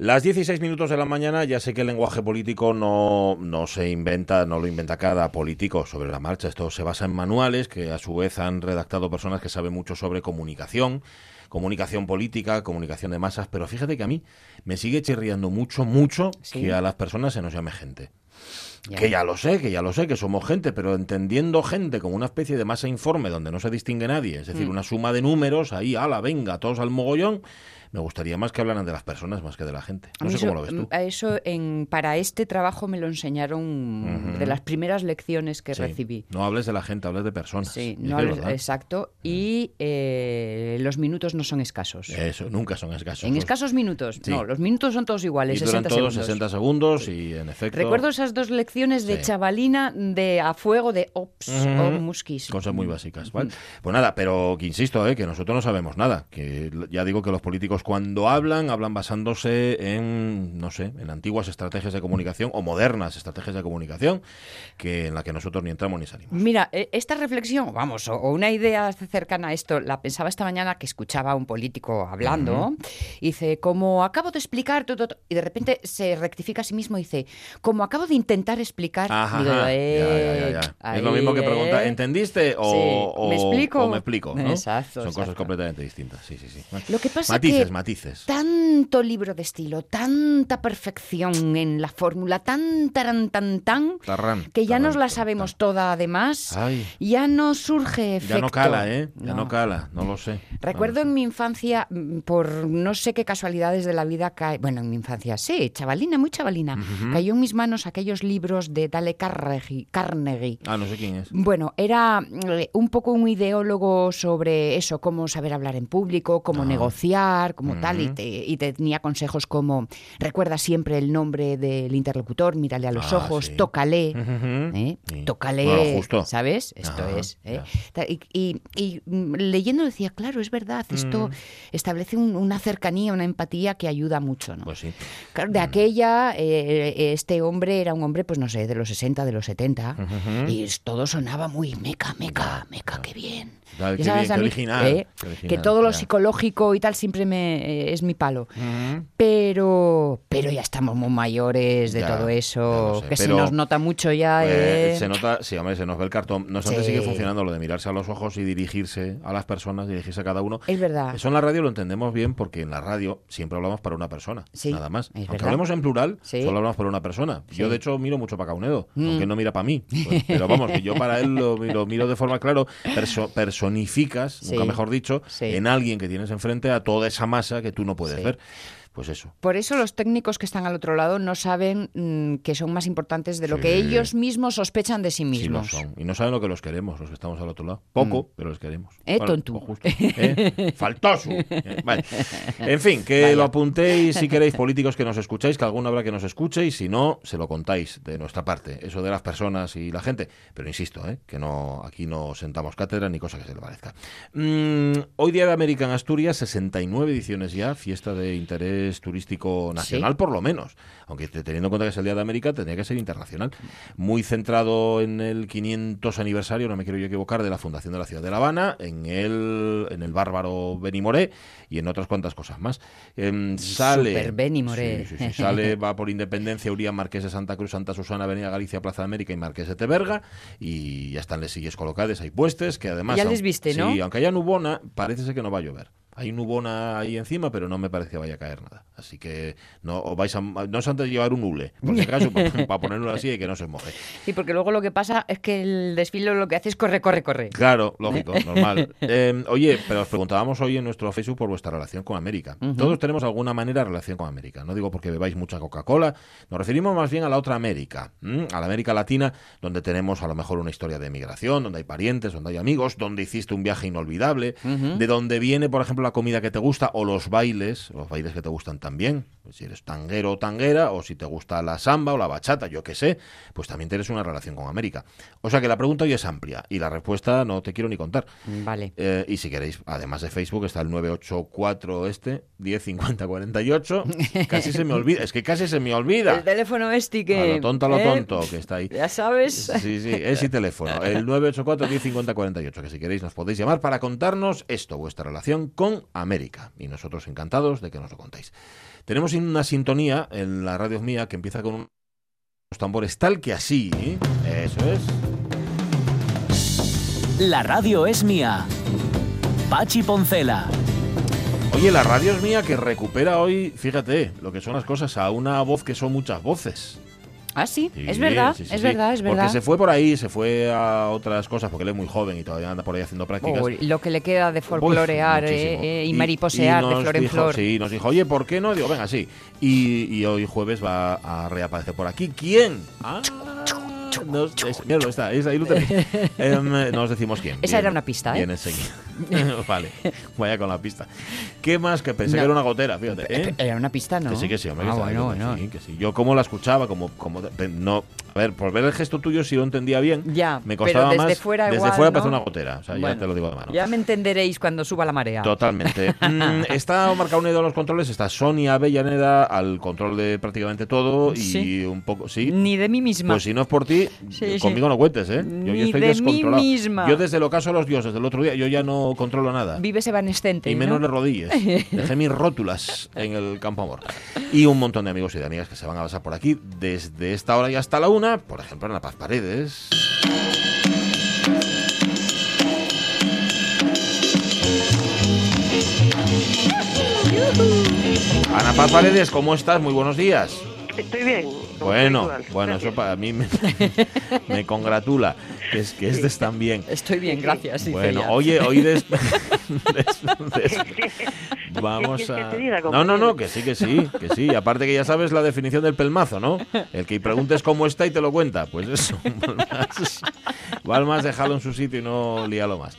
Las 16 minutos de la mañana, ya sé que el lenguaje político no, no se inventa, no lo inventa cada político sobre la marcha. Esto se basa en manuales que a su vez han redactado personas que saben mucho sobre comunicación, comunicación política, comunicación de masas, pero fíjate que a mí me sigue chirriando mucho, mucho que a las personas se nos llame gente. Que ya lo sé, que ya lo sé, que somos gente, pero entendiendo gente como una especie de masa informe donde no se distingue nadie, es decir, mm. una suma de números, ahí, ala, venga, todos al mogollón, me gustaría más que hablaran de las personas más que de la gente. No sé cómo lo ves tú. Eso en, para este trabajo me lo enseñaron de las primeras lecciones que recibí. No hables de la gente, hables de personas. Sí, no exacto. Y eh, los minutos no son escasos. Eso, nunca son escasos. En escasos minutos. No, los minutos son todos iguales. Y duran todos 60 segundos y en efecto. Recuerdo esas dos lecciones de chavalina de a fuego de ops o muskis. Cosas muy básicas. ¿vale? Pues nada, pero que insisto, eh, que nosotros no sabemos nada. Que ya digo que los políticos cuando hablan, hablan basándose en, no sé, en antiguas estrategias de comunicación o modernas estrategias de comunicación que en la que nosotros ni entramos ni salimos. Mira, e, esta reflexión, vamos, o una idea cercana a esto, la pensaba esta mañana que escuchaba a un político hablando, y dice, como acabo de explicar, todo, y de repente se rectifica a sí mismo y dice, como acabo de intentar explicar, eh, es lo mismo que preguntar, eh". ¿entendiste o, ¿me explico? me explico? Son cosas completamente distintas. Sí, sí, sí. Lo que pasa Matices, matices. Tanto libro de estilo, tanta perfección en la fórmula, tan tan tan tan, que ya nos la sabemos toda además, ya no surge efecto. Ya no cala, ¿eh? Ya no, cala, no lo sé. Recuerdo en mi infancia, mm, por no sé qué casualidades de la vida, cae, bueno, en mi infancia, sí, chavalina, muy chavalina, cayó en mis manos aquellos libros de Dale Carnegie. Carnegie. Ah, no sé quién es. Bueno, era eh, un poco un ideólogo sobre eso, cómo saber hablar en público, cómo negociar, como tal, y, te, tenía consejos como recuerda siempre el nombre del interlocutor, mírale a los ah, ojos, tócale, ¿eh? tócale, ¿sabes? Esto es. ¿eh? Y, mm, leyendo decía, claro, es verdad, esto establece una cercanía, una empatía que ayuda mucho, ¿no? Pues sí. Claro, de aquella, eh, este hombre era un hombre, pues no sé, de los 60, de los 70, y todo sonaba muy meca, meca, meca, qué bien. Original, que todo lo psicológico y tal siempre me eh, es mi palo. Pero pero ya estamos muy mayores de todo eso, que se nos nota mucho ya. Pues, eh. Se nota, sí, hombre, se nos ve el cartón. No obstante, sigue funcionando lo de mirarse a los ojos y dirigirse a las personas, dirigirse a cada uno. Es verdad. Eso en la radio lo entendemos bien porque en la radio siempre hablamos para una persona, nada más. Aunque hablemos en plural, solo hablamos para una persona. Yo, de hecho, miro mucho para Caunedo, mm. aunque no mira para mí. Pues, pero vamos, que yo para él lo, miro de forma claro, personificas, nunca mejor dicho, en alguien que tienes enfrente a toda esa masa que tú no puedes ver pues eso. Por eso los técnicos que están al otro lado no saben mm, que son más importantes de lo que ellos mismos sospechan de sí mismos. son. Y no saben lo que los queremos, los que estamos al otro lado. Poco, mm. pero los queremos. Eh, tonto. Pues ¿Eh? Faltoso. Eh, en fin, que lo apuntéis si queréis, políticos que nos escucháis, que alguno habrá que nos escuche y si no, se lo contáis de nuestra parte. Eso de las personas y la gente. Pero insisto, ¿eh? que no aquí no sentamos cátedra ni cosa que se le parezca. Mm, hoy día de América en Asturias, 69 ediciones ya, fiesta de interés turístico nacional, por lo menos. Aunque teniendo en cuenta que es el Día de América, tendría que ser internacional. Muy centrado en el 500 aniversario, no me quiero yo equivocar, de la fundación de la ciudad de La Habana, en el, en el bárbaro Benimoré y en otras cuantas cosas más. Em, sale. Super Benimoré. sale, va por Independencia, Uría, Marqués de Santa Cruz, Santa Susana, Avenida Galicia, Plaza de América y Marqués de Teberga. Y ya están les sillas colocadas, hay puestes, que además. Ya les viste, ¿no? Sí, aunque haya nubona, parece ser que no va a llover hay nubona ahí encima, pero no me parece que vaya a caer nada. Así que no vais a, no es antes de llevar un hule, por si acaso, para, ponerlo así y que no se moje. Sí, porque luego lo que pasa es que el desfile lo que hace es corre, corre, corre. Claro, lógico, normal. Em, oye, pero os preguntábamos hoy en nuestro Facebook por vuestra relación con América. Todos tenemos alguna manera de relación con América. No digo porque bebáis mucha Coca-Cola, nos referimos más bien a la otra América, a la América Latina, donde tenemos a lo mejor una historia de emigración, donde hay parientes, donde hay amigos, donde hiciste un viaje inolvidable, de donde viene, por ejemplo, la comida que te gusta o los bailes, los bailes que te gustan también, pues si eres tanguero o tanguera, o si te gusta la samba o la bachata, yo qué sé, pues también tienes una relación con América. O sea que la pregunta hoy es amplia y la respuesta no te quiero ni contar. Vale. Eh, y si queréis, además de Facebook, está el 984 este, 105048. Casi se me olvida, es que casi se me olvida. El teléfono este que... A lo tonto, a lo ¿eh? tonto, que está ahí. Ya sabes. Sí, sí, es y teléfono. El 984 105048, que si queréis nos podéis llamar para contarnos esto, vuestra relación con América y nosotros encantados de que nos lo contéis. Tenemos una sintonía en la radio mía que empieza con unos tambores tal que así. ¿eh? Eso es. La radio es mía. Pachi Poncela. Oye, la radio es mía que recupera hoy, fíjate, lo que son las cosas, a una voz que son muchas voces. Ah, sí, es verdad, es verdad, es verdad. Porque se fue por ahí, se fue a otras cosas, porque él es muy joven y todavía anda por ahí haciendo prácticas. lo que le queda de folclorear eh, eh, y, mariposear de flor en flor. Sí, nos dijo, oye, ¿por qué no? Digo, venga, sí. Y, y hoy jueves va a reaparecer por aquí. ¿Quién? Ah, nos, está, ahí lo. Em, no os decimos quién. Esa era una pista, ¿eh? Bien vale, vaya con la pista. ¿Qué más? Que pensé que era una gotera, fíjate. ¿eh? Era una pista, ¿no? Que sí, que sí, hombre. Ah, bueno, que sí. Yo como la escuchaba, como, como no, a ver, por ver el gesto tuyo sí lo entendía bien. Ya, me costaba desde más. Fuera desde fuera parece una gotera. O sea, ya te lo digo de mano. Ya me entenderéis cuando suba la marea. Totalmente. mm, está marcado unido a los controles. Está Sonia Avellaneda al control de prácticamente todo. Y un poco. Sí. Ni de mí misma. Pues si no es por ti, conmigo no cuentes, ¿eh? Yo Ni estoy de descontrolado. Mí misma. Yo desde el ocaso a los dioses del otro día, yo ya no controlo nada. Vives evanescente. Y menos de rodillas. Dejé mis rótulas en el campo amor. Y un montón de amigos y de amigas que se van a pasar por aquí desde esta hora y hasta la una. Por ejemplo, en la Paz Paredes. Ana Paz Paredes, ¿cómo estás? Muy buenos días. Estoy bien. Bueno, bueno, eso para mí me, congratula que, es, que estés tan bien. Estoy bien, gracias. Bueno, oye, hoy des, vamos a. No, no, no, que sí, que sí, que sí. Aparte que ya sabes la definición del pelmazo, ¿no? El que preguntes cómo está y te lo cuenta. Pues eso. Vale más dejarlo en su sitio y no líalo más.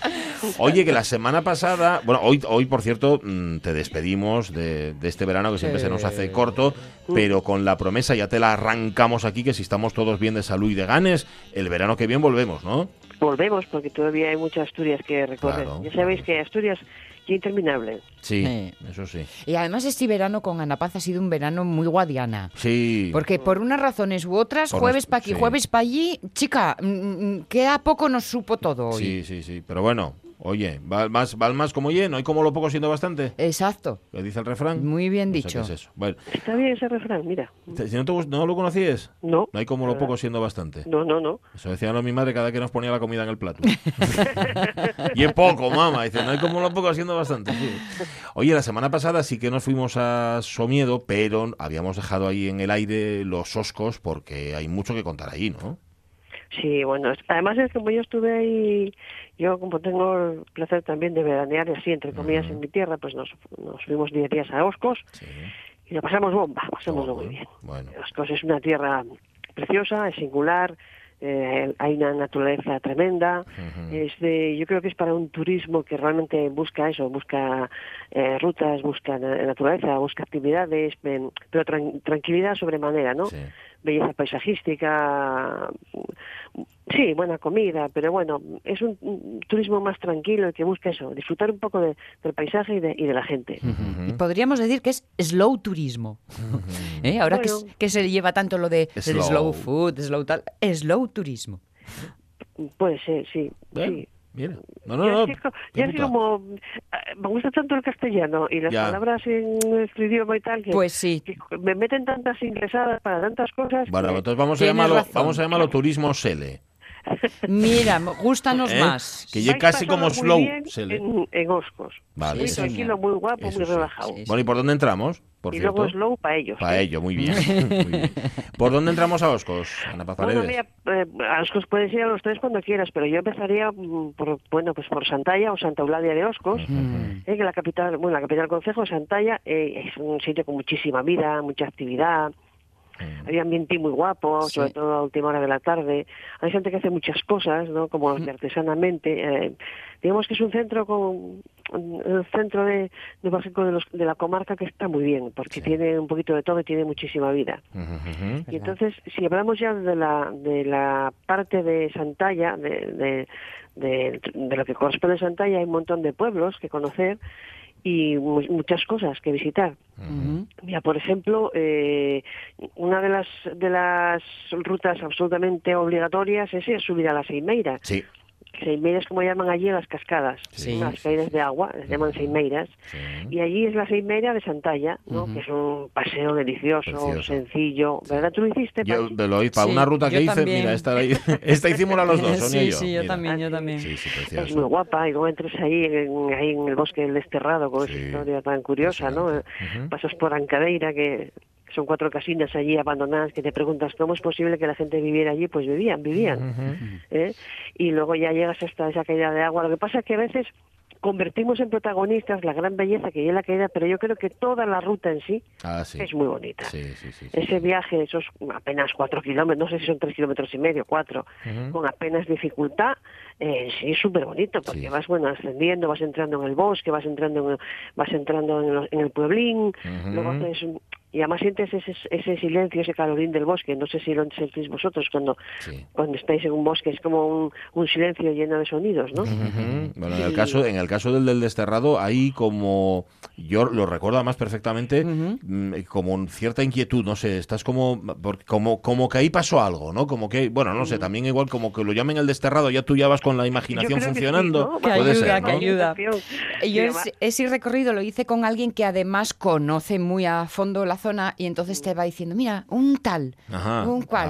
Oye, que la semana pasada, bueno, hoy, hoy por cierto, mm, te despedimos de, este verano que siempre se nos hace corto, pero con la promesa, ya te la arrancamos aquí, que si estamos todos bien de salud y de ganes, el verano que viene volvemos, ¿no? Volvemos, porque todavía hay muchas Asturias que recorrer. ya sabéis que Asturias interminable. Sí, eso sí. Y además este verano con Ana Paz ha sido un verano muy guadiana. Sí. Porque por unas razones u otras, jueves para aquí, jueves para allí, chica, mm, mm, que a poco nos supo todo hoy. Sí, sí, sí. Pero bueno, Oye, va más, va más como lleno y como lo poco siendo bastante. Exacto. ¿Qué dice el refrán? Muy bien dicho. Bueno. Está bien ese refrán, mira. Si no, te, no lo conocías, no. No hay como lo poco siendo bastante. No, no, no. Eso decía mi madre cada vez que nos ponía la comida en el plato. y es poco, mamá. Dice, no hay como lo poco siendo bastante. Oye, la semana pasada sí que nos fuimos a Somiedo, pero habíamos dejado ahí en el aire los oscos porque hay mucho que contar ahí, ¿no? Sí, bueno, además es como yo estuve ahí, yo como tengo el placer también de veranear así, entre comillas, en mi tierra, pues nos, nos fuimos 10 días a Oscos y lo pasamos bomba, pasamos muy bien. Oscos es una tierra preciosa, es singular, eh, hay una naturaleza tremenda. es de, yo creo que es para un turismo que realmente busca eso, busca eh, rutas, busca naturaleza, busca actividades, pero tranquilidad sobremanera, ¿no? Belleza paisajística, sí, buena comida, pero bueno, es un, turismo más tranquilo que busca eso, disfrutar un poco del paisaje y de, y de la gente. Podríamos decir que es slow turismo. ¿Eh? Ahora que, se lleva tanto lo de slow. food, slow tal, slow turismo. Puede ser, sí, sí. Mira, no, no, no. Ya es como. Eh, me gusta tanto el castellano y las palabras en nuestro idioma y tal. Que, pues sí. me meten tantas ingresadas para tantas cosas. Bueno, entonces vamos a, llamarlo, vamos a llamarlo turismo Sele. Mira, gustanos ¿Eh? más. Que llegue casi como slow. En, en, Oscos. Vale. Sí, tranquilo, muy guapo, muy relajado. bueno, ¿y por dónde entramos? Por y cierto. luego slow para ellos. Para ¿eh? ello, muy bien, muy bien. ¿Por dónde entramos a Oscos, Ana Paz bueno, mira, eh, a Oscos puedes ir a los tres cuando quieras, pero yo empezaría mm, por, bueno, pues por Santalla o Santa Eulalia de Oscos, eh, que la capital, bueno, la capital del concejo, Santalla, eh, es un sitio con muchísima vida, mucha actividad, había ambiente muy guapo, sobre todo a última hora de la tarde. Hay gente que hace muchas cosas, ¿no? Como de artesanamente. Eh, digamos que es un centro con el centro de, de, de, los, de la comarca que está muy bien, porque tiene un poquito de todo y tiene muchísima vida. Y entonces, si hablamos ya de la, de la parte de Santalla, de, de, de, lo que corresponde a Santalla, hay un montón de pueblos que conocer y muchas cosas que visitar. Mira, por ejemplo, eh, una de las de las rutas absolutamente obligatorias es, subir a la Seimeira. Sí. Seimeiras, como llaman allí, las cascadas, Sí. las caídas de agua, les llaman Seimeiras. Sí. Y allí es la Seimeira de Santalla, ¿no? Que es un paseo delicioso, Precioso. sencillo. ¿Verdad? ¿Tú lo hiciste? Yo Pachi? lo para Sí, una ruta yo que hice, también. mira, esta, esta hicimos los dos, Sonia y sí, yo. sí, yo mira. también, yo también. Sí, sí, Es muy guapa y luego entras ahí en, ahí en el bosque del Desterrado con Sí. esa historia tan curiosa, ¿no? Impresionante. Ujú. Pasas por Ancadeira, que son cuatro casinas allí abandonadas, que te preguntas cómo es posible que la gente viviera allí, pues vivían, vivían. ¿eh? Y luego ya llegas hasta esa caída de agua. Lo que pasa es que a veces convertimos en protagonistas la gran belleza que hay en la caída, pero yo creo que toda la ruta en sí Ah, sí. es muy bonita. Sí, sí, Ese viaje, esos apenas cuatro kilómetros, no sé si son tres kilómetros y medio, cuatro, con apenas dificultad, eh, sí es súper bonito, porque vas bueno ascendiendo, vas entrando en el bosque, vas entrando en el, vas entrando en, los- en el pueblín, luego haces y además sientes ese, ese silencio, ese calorín del bosque, no sé si lo sentís vosotros cuando, Sí. cuando estáis en un bosque, es como un, un silencio lleno de sonidos, ¿no? Bueno, en el caso, en el caso del del desterrado, hay como yo lo recuerdo más perfectamente, mm, como un cierta inquietud, no sé, estás como, como, como que ahí pasó algo, ¿no? Como que, bueno, no sé, también igual como que lo llamen el desterrado, ya tú ya vas con la imaginación creo que sí, funcionando, ¿no? Que puede ayuda, ser, que ayuda. Y Yo ese, ese recorrido lo hice con alguien que además conoce muy a fondo la zona y entonces te va diciendo, mira, un tal, Ajá, un cual.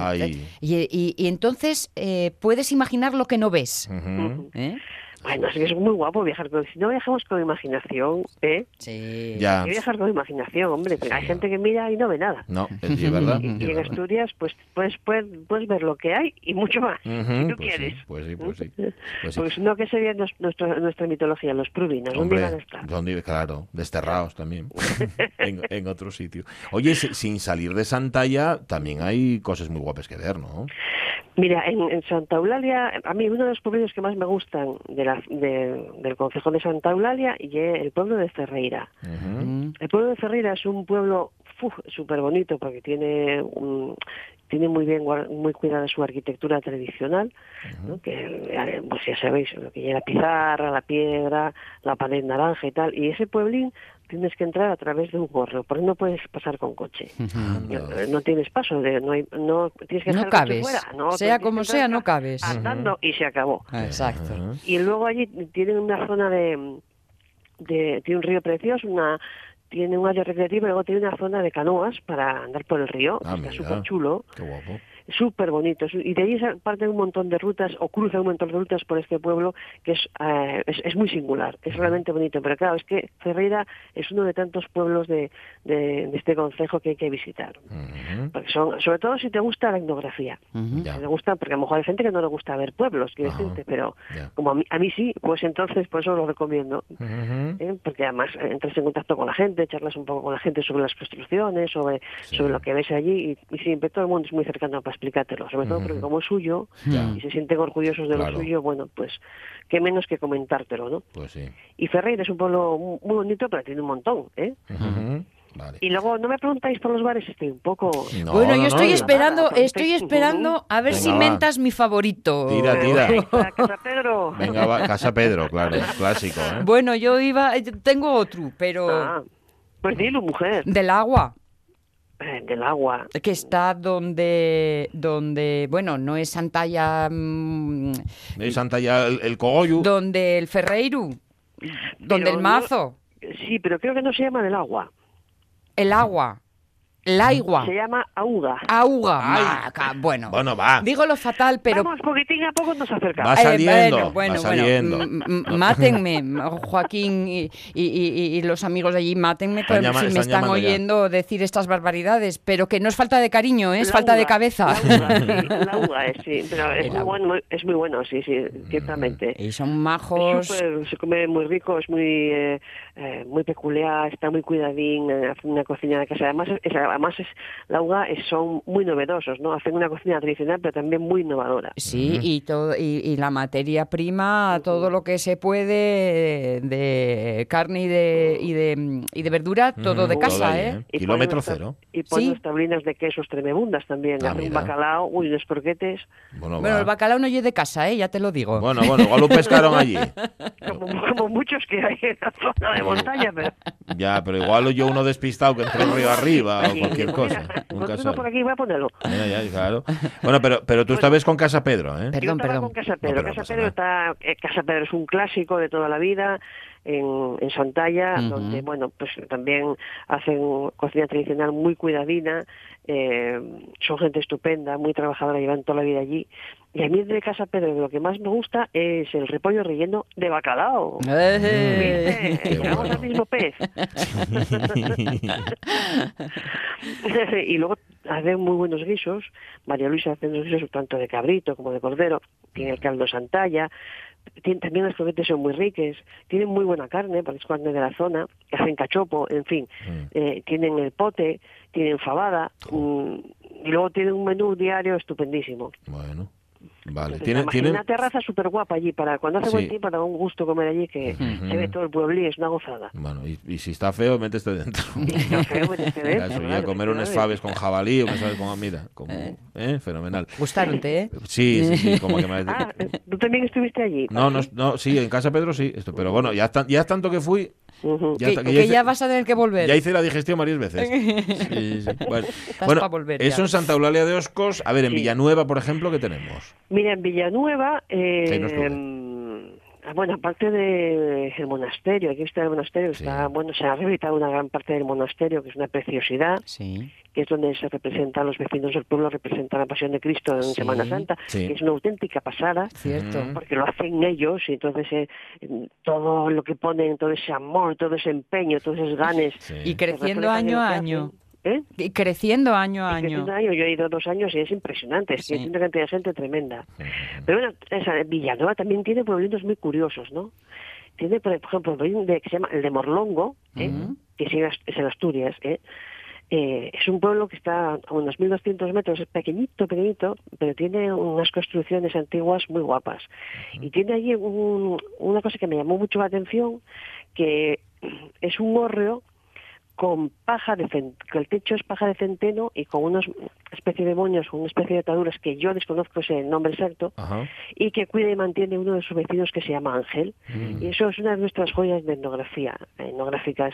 Y, y- y entonces eh, puedes imaginar lo que no ves. ¿eh? Bueno, es que es muy guapo viajar con... Si no viajamos con imaginación, ¿eh? Sí. Ya, Hay que viajar con imaginación, hombre. pero hay gente que mira y no ve nada. no, es sí, verdad. Y, y en verdad. Asturias, pues puedes, puedes, puedes ver lo que hay y mucho más, si tú pues quieres. Sí, pues sí, pues sí. Pues sí. Pues no que sería nos- nuestra, nuestra mitología, los pruvinos, ¿dónde Hombre, iban a estar? ¿dónde- claro, desterrados también, en, en otro sitio. Oye, si- sin salir de Santalla, también hay cosas muy guapas que ver, ¿no? Mira, en, en Santa Eulalia, a mí uno de los pueblos que más me gustan de la, de- del concejo de Santa Eulalia y es el pueblo de Ferreira. El pueblo de Ferreira es un pueblo súper bonito porque tiene un- tiene muy bien muy cuidada su arquitectura tradicional, ¿no? que pues ya sabéis lo que lleva la pizarra, la piedra, la pared naranja y tal. Y ese pueblín tienes que entrar a través de un gorro, porque no puedes pasar con coche. No, no tienes paso, de, no, hay, no tienes que No dejar el coche cabes. fuera, no, Sea como sea, no cabes. Andando y se acabó. Ah, Exacto. Y luego allí tienen una zona de, de tiene un río precioso, una tiene un área recreativa y luego tiene una zona de canoas para andar por el río. Ah, Está mira. súper chulo, Qué guapo. Súper bonito. Es- Y de ahí se parten un montón de rutas o cruzan un montón de rutas por este pueblo que es, eh, es, es muy singular, es realmente bonito. Pero claro, es que Ferreira es uno de tantos pueblos de, de, de este concejo que hay que visitar. Porque son, sobre todo si te gusta la etnografía. Si te gusta, porque a lo mejor hay gente que no le gusta ver pueblos, quiero Ajá. decirte, pero como a mí, a mí sí, pues entonces por eso lo recomiendo. ¿eh? Porque además eh, entras en contacto con la gente, charlas un poco con la gente sobre las construcciones, sobre, Sí. sobre lo que ves allí, y, y siempre todo el mundo es muy cercano para explicártelo, sobre todo porque como es suyo Ya. y se sienten orgullosos de Claro. lo suyo, bueno, pues qué menos que comentártelo, ¿no? Pues sí. Y Ferreira es un pueblo mu- muy bonito, pero tiene un montón, ¿eh? Vale. Y luego no me preguntáis por los bares, estoy un poco... No, bueno, no, yo estoy no. esperando, Nada, estoy esperando a ver Venga, si va. mentas mi favorito. Tira, tira. Casa Pedro. Venga, va, Casa Pedro, claro, clásico, ¿eh? Bueno, yo iba, tengo otro, pero Ah, pues dilo, mujer, del agua. Eh, del agua. que está donde, donde bueno, no es Santalla, mm, De Santalla, el, el cogollo. donde el Ferreiro, donde Pero el no- mazo, Sí, pero creo que no se llama del agua. el agua, el agua, Se llama auga. auga, maca, bueno, Bueno, va. digo lo fatal, pero Vamos, poquitín a poco nos acercamos. Va Eh, saliendo, bueno, va bueno, saliendo. bueno, m- m- mátenme, Joaquín y, y- y- y los amigos de allí, mátenme Están llama- si me están están llamando ya. oyendo decir estas barbaridades, pero que no es falta de cariño, ¿eh? es La falta de cabeza. La uva, sí, es, sí, pero es El muy, agua. bueno, es muy bueno, sí, sí, ciertamente. Y son Es majos. súper- se come muy rico, es muy eh, eh, muy peculiar, está muy cuidadín, eh, hace una cocina de casa. Además, es, además es, la uva es- son muy novedosos, ¿no? Hacen una cocina tradicional, pero también muy innovadora. Sí, y, todo, y, y la materia prima, todo lo que se puede de carne y de, y de, y de verdura, todo de casa, todo ahí, ¿eh? Y Kilómetro cero. Y ponen Sí. tablinas de quesos tremebundas también. Ah, Hacen un mira. bacalao, uy, unos croquetes, Bueno, el bacalao no es de casa, ¿eh? Ya te lo digo. Bueno, bueno, igual lo pescaron allí. como, como muchos que hay en la zona de montaña, pero... Ya, pero igual yo uno despistado que entró río arriba. o cualquier Pues cosa. mira, casal. vengo por aquí voy a ponerlo. Mira, ya, claro. Bueno, pero, pero tú esta vez con Casa Pedro, ¿eh? Perdón, Yo estaba perdón. con Casa Pedro. no Casa Pedro está, eh, Casa Pedro es un clásico de toda la vida en, en Santalla, donde bueno, pues también hacen cocina tradicional muy cuidadina, eh, son gente estupenda, muy trabajadora, llevan toda la vida allí. Y a mí de Casa Pedro lo que más me gusta es el repollo relleno de bacalao. Eh. Llegamos bueno. al mismo pez. y luego hacen muy buenos guisos. María Luisa hace unos guisos tanto de cabrito como de cordero. Tiene el caldo Santalla. Tiene, también las croquetas son muy ricas. Tienen muy buena carne, porque es carne de la zona. Hacen cachopo, en fin. Mm. Eh, tienen el pote, tienen fabada. mm, y luego tienen un menú diario estupendísimo. Bueno, vale. Entonces, ¿Tienen, además, tienen... una terraza súper guapa allí. para Cuando hace Sí. buen tiempo, da un gusto comer allí que Ujú. se ve todo el pueblín, es una gozada. Bueno, y, y si está feo, métete dentro. No, feo, métete dentro, Ya, eso, ya claro, comer unas efectivamente. faves con jabalí, unas faves con... Mira, como, ¿eh? Fenomenal. Gustaronte, ¿eh? Sí, sí, sí, como que me... Ah, ¿tú también estuviste allí? No, no, no, sí, en Casa Pedro sí, esto, pero bueno, ya, tan- ya es tanto que fui, Ujú. ya, que, que que ya hice- ya vas a tener que volver. ya hice la digestión varias veces. Sí, sí. Bueno, bueno, volver eso ya. en Santa Eulalia de Oscos. A ver, en Sí. Villanueva, por ejemplo, ¿qué tenemos? Mira, en Villanueva, eh, Ahí no estuve. mm, ah, bueno, aparte del monasterio, aquí está el monasterio, Sí. está, bueno, se ha rehabilitado una gran parte del monasterio, que es una preciosidad, Sí. que es donde se representan los vecinos del pueblo, representan la pasión de Cristo en Sí. Semana Santa, Sí. que es una auténtica pasada, Cierto. Porque lo hacen ellos y entonces eh, todo lo que ponen, todo ese amor, todo ese empeño, todos esos ganes. Sí. Y creciendo año a año. hacen. ¿Eh? Y creciendo año a Es que año. un año, yo he ido dos años y es impresionante, es que una cantidad de gente tremenda. Pero bueno, esa, Villanueva también tiene pueblitos muy curiosos, ¿no? Tiene, por ejemplo, el pueblo de, que se llama el de Morlongo, ¿eh? Que es en, Ast- es en Asturias, ¿eh? Eh, es un pueblo que está a unos 1.200 metros, es pequeñito, pequeñito, pero tiene unas construcciones antiguas muy guapas. Y tiene allí un- una cosa que me llamó mucho la atención, que es un hórreo con paja de cen- que el techo es paja de centeno y con unos especie de moños, una especie de ataduras que yo desconozco ese nombre exacto, Ajá. y que cuida y mantiene uno de sus vecinos que se llama Ángel. Mm. Y eso es una de nuestras joyas de etnografía, etnográficas.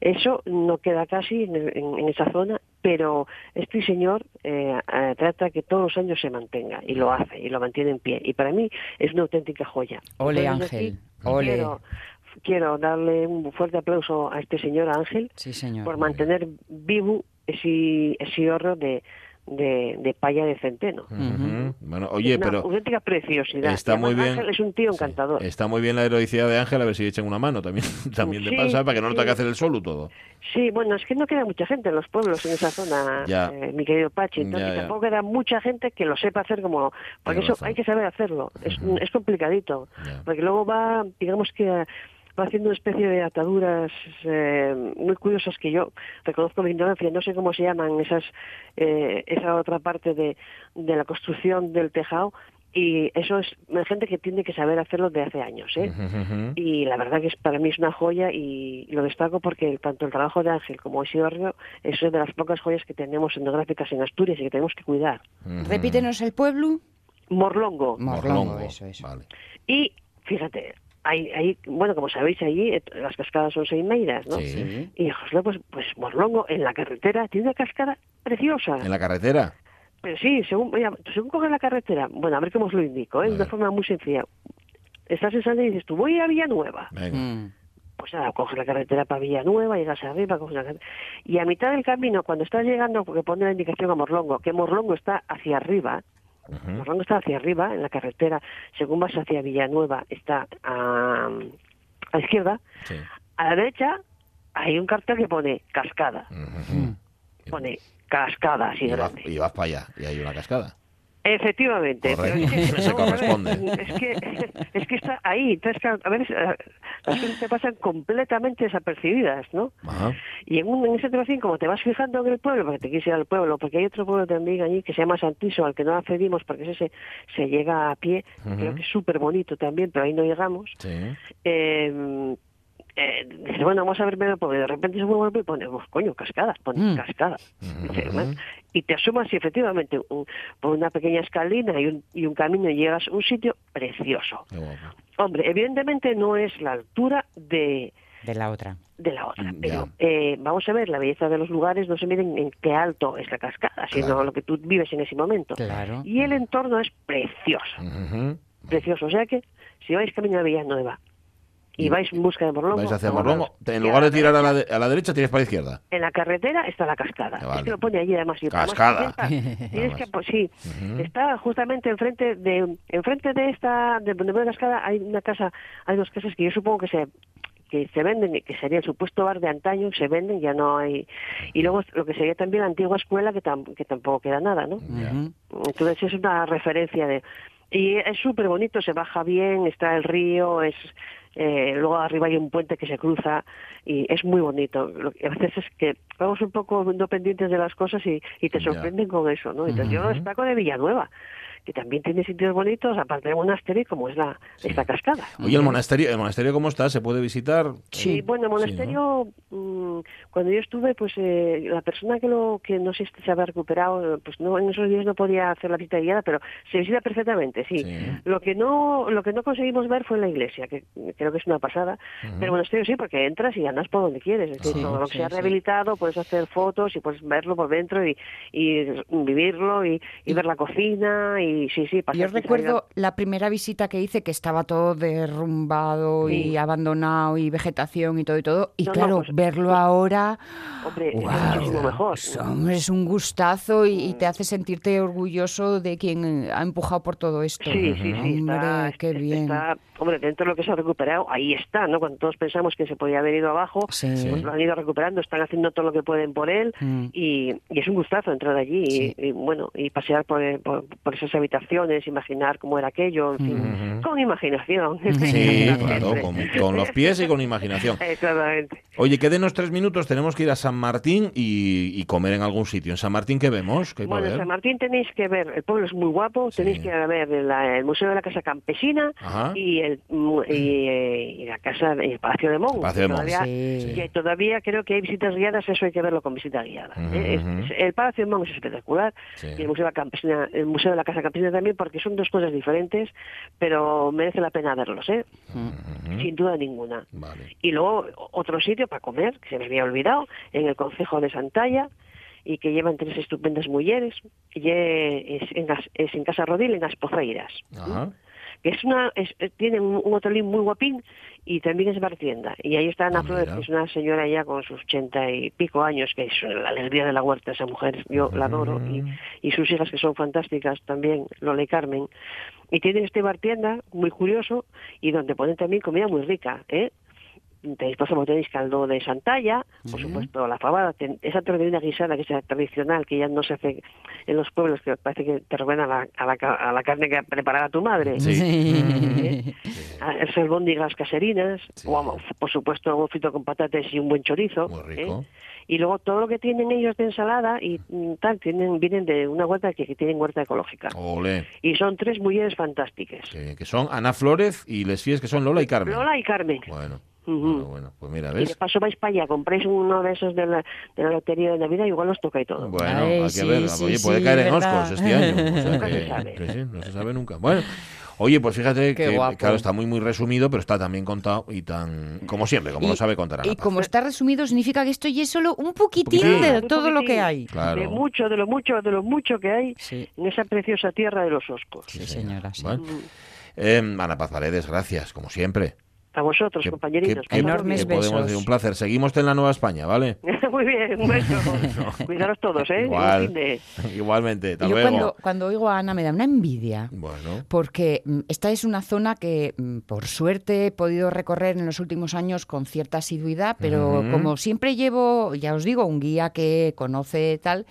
Eso no queda casi en, en- en esa zona, pero este señor eh, eh, trata que todos los años se mantenga y lo hace y lo mantiene en pie. Y para mí es una auténtica joya. Ole, Entonces, Ángel. aquí Ole. Quiero, quiero darle un fuerte aplauso a este señor Ángel Sí, señor. por mantener vivo ese, ese horro de, de, de palla de centeno. Ujú. Bueno, oye, una pero auténtica preciosidad. está además muy bien. Ángel es un tío Sí, encantador. Está muy bien la heroicidad de Ángel, a ver si echan una mano también, también de Sí, pasar, para que no lo tenga que hacer el solo todo. Sí, bueno, es que no queda mucha gente en los pueblos en esa zona, Ya. eh, mi querido Pachi. Entonces Ya, ya. tampoco queda mucha gente que lo sepa hacer como... Porque eso razón. hay que saber hacerlo. Es, Ujú. es complicadito. Ya. Porque luego va, digamos que eh, va haciendo una especie de ataduras eh, muy curiosas que yo reconozco mi ignorancia. No sé cómo se llaman esas eh, esa otra parte de, de la construcción del tejado. Y eso es gente que tiene que saber hacerlo de hace años, ¿eh? Y la verdad que es, para mí es una joya y lo destaco porque tanto el trabajo de Ángel como Isidro es de las pocas joyas que tenemos etnográficas en Asturias y que tenemos que cuidar. Repítenos el pueblo. Morlongo. Morlongo, eso, eso. Vale. Y fíjate, hay, hay, bueno, como sabéis allí, eh, las cascadas son seimeiras, ¿no? Sí. Y José, pues, pues Morlongo en la carretera tiene una cascada preciosa. ¿En la carretera? Pero sí, según, mira, según coges la carretera, bueno, a ver cómo os lo indico, ¿eh? De una forma muy sencilla. Estás en Santa y dices, tú voy a Villanueva. Venga. Mm. pues nada, coges la carretera para Villanueva, llegas arriba, coges la carretera. Y a mitad del camino, cuando estás llegando, porque pone la indicación a Morlongo, que Morlongo está hacia arriba, Ujú. Morlongo está hacia arriba, en la carretera, según vas hacia Villanueva, está a, a la izquierda, Sí. a la derecha hay un cartel que pone cascada, Ujú. pone cascada, así Y vas, grande. y vas para allá, y hay una cascada. Efectivamente. pero es que- Se corresponde. Es que, es que está ahí. Entonces, claro, a veces eh, las cosas te pasan completamente desapercibidas, ¿no? Ajá. Y en, un, en ese trocín, como te vas fijando en el pueblo, porque te quieres ir al pueblo, porque hay otro pueblo también allí que se llama Santiso, al que no accedimos porque ese se, se llega a pie, creo que es súper bonito también, pero ahí no llegamos. Sí. Eh, eh, dices, bueno, vamos a ver, pero porque de repente se pueblo y pone, pues, coño, cascada, pone Mm. cascada. Ujú. Dice, "Bueno", Y te asomas y efectivamente un- por una pequeña escalina y un, y un camino y llegas a un sitio precioso. Hombre, evidentemente no es la altura de, De la otra. de la otra. Mm, Pero eh, vamos a ver, la belleza de los lugares no se mide en, en qué alto es la cascada, sino Claro. lo que tú vives en ese momento. Claro. Y el entorno es precioso, precioso. O sea que si vais camino a Villanueva y Y- vais en busca de Morlongo, Vais hacia. En lugar de tirar a la, derecha, de- a la derecha, tiras para la izquierda. En la carretera está la cascada. Ah, vale. Es que lo pone allí además. y Cascada. tienes- Tienes que, pues sí, está justamente enfrente de enfrente de esta de donde veo la cascada hay una casa, hay dos casas que yo supongo que se que se venden, que sería el supuesto bar de antaño, se venden, ya no hay. Y luego lo que sería también la antigua escuela, que, tam- que tampoco queda nada, ¿no? Entonces es una referencia de... Y es súper bonito, se baja bien, está el río, es eh, luego arriba hay un puente que se cruza y es muy bonito. Lo que a veces es que vamos un poco no pendientes de las cosas y, y te Ya. sorprenden con eso, ¿no? Entonces yo destaco de Villanueva, que también tiene sitios bonitos, aparte del monasterio, como es la Sí. esta cascada. Oye, el monasterio, ¿el monasterio cómo está? ¿Se puede visitar? Sí, bueno, el monasterio, mm, cuando yo estuve, pues eh, la persona que lo que no sé si se había recuperado, pues no en esos días no podía hacer la visita guiada, pero se visita perfectamente, sí. Sí. Lo que no lo que no conseguimos ver fue la iglesia, que creo que es una pasada, pero el monasterio sí, porque entras y andas por donde quieres, es decir, Sí, todo lo que sí, rehabilitado, puedes hacer fotos y puedes verlo por dentro y, y vivirlo y, y ver la cocina y sí, sí, Yo recuerdo la primera visita que hice que estaba todo derrumbado y abandonado y vegetación y todo y todo. Y No, no, claro, pues- verlo ahora, Hombre, es ¡guau! muchísimo mejor. Pues, hombre, es un gustazo y, y te hace sentirte orgulloso de quien ha empujado por todo esto. Sí, sí, sí. Hombre, está, qué bien. está- hombre, dentro de lo que se ha recuperado, ahí está, ¿no? Cuando todos pensamos que se podía haber ido abajo, Sí. pues lo han ido recuperando, están haciendo todo lo que pueden por él Mm. y, y es un gustazo entrar allí y- Sí. y, bueno, y pasear por, por, por esas habitaciones, imaginar cómo era aquello, en fin, Ujú. con imaginación. Sí, claro, con, con los pies y con imaginación. Exactamente. Oye, quédenos tres minutos, tenemos que ir a San Martín y, y comer en algún sitio. ¿En San Martín qué vemos? ¿Qué hay para Bueno, en? San Martín tenéis que ver, el pueblo es muy guapo, Sí. tenéis que ver la- el Museo de la Casa Campesina Ajá. y el y, eh, y la casa el Palacio de Mon. Palacio de Mon. Todavía- Sí. que todavía creo que hay visitas guiadas, eso hay que verlo con visita guiada. ¿eh? Es- ujú. es- el Palacio de Mon es espectacular Sí. y el Museo de la Campesina, el Museo de la Casa Campesina también, porque son dos cosas diferentes, pero merece la pena verlos, ¿eh? Sin duda ninguna. Vale. Y luego otro sitio para comer, que se me había olvidado, en el Concejo de Santalla, y que llevan tres estupendas mujeres, y es en, As- es en Casa Rodil, en Aspozeiras. Ajá. Que es una, es, eh, tienen un, un hotelín muy guapín y también es bartienda. Y ahí está Ana Ah, Flores, que es una señora ya con sus ochenta y pico años, que es la alegría de la huerta, esa mujer, yo la adoro. Y, y sus hijas, que son fantásticas también, Lola y Carmen. Y tienen este bartienda muy curioso y donde ponen también comida muy rica, ¿eh? Tenéis, por ejemplo, tenéis caldo de Santalla, por supuesto, la fabada, ten- esa tortellina guisada que es la tradicional, que ya no se hace en los pueblos, que parece que te recuerda a la, a la, ca- a la carne que preparaba tu madre. Sí. Sí. A- Las albóndigas caserinas, Sí. o, por supuesto, un frito con patatas y un buen chorizo. Muy rico. ¿eh? Y luego todo lo que tienen ellos de ensalada y mm, tal, tienen, vienen de una huerta que, que tienen huerta ecológica. Ole. Y son tres mujeres fantásticas. Que, que son Ana Flores y les fíes que son Lola y Carmen. Lola y Carmen. Bueno, Bueno, bueno, pues mira, Y de ¿ves? paso vais para allá, compráis uno de esos de la, de la lotería de Navidad, igual os toca y todo. Bueno, Ay, hay que ver. sí, Oye, puede sí, caer en verdad. Oscos este año. o sea Nunca que- se sabe. que sí, no se sabe nunca. Bueno. Oye, pues fíjate Qué que, guapo. claro, está muy, muy resumido, pero está también contado y tan, como siempre, como Y- lo sabe contar Ana Y Paz. como está resumido, significa que esto ya es solo un poquitín Poquitín. de Un todo lo que hay. Claro. De mucho, de lo mucho, de lo mucho que hay Sí, en esa preciosa tierra de los Oscos. sí, señora. sí. Bueno. Eh, Ana Paz Paredes, gracias, como siempre. A vosotros, Que- compañeritos. que- Enormes que podemos besos. decir, un placer. Seguimos en la Nueva España, ¿vale? Muy bien, un beso. Cuidaros todos, ¿eh? Igual. De- Igualmente, hasta Yo luego. cuando, cuando oigo a Ana me da una envidia. Bueno, Porque mm, esta es una zona que, mm, por suerte, he podido recorrer en los últimos años con cierta asiduidad, pero como siempre llevo, ya os digo, un guía que conoce tal,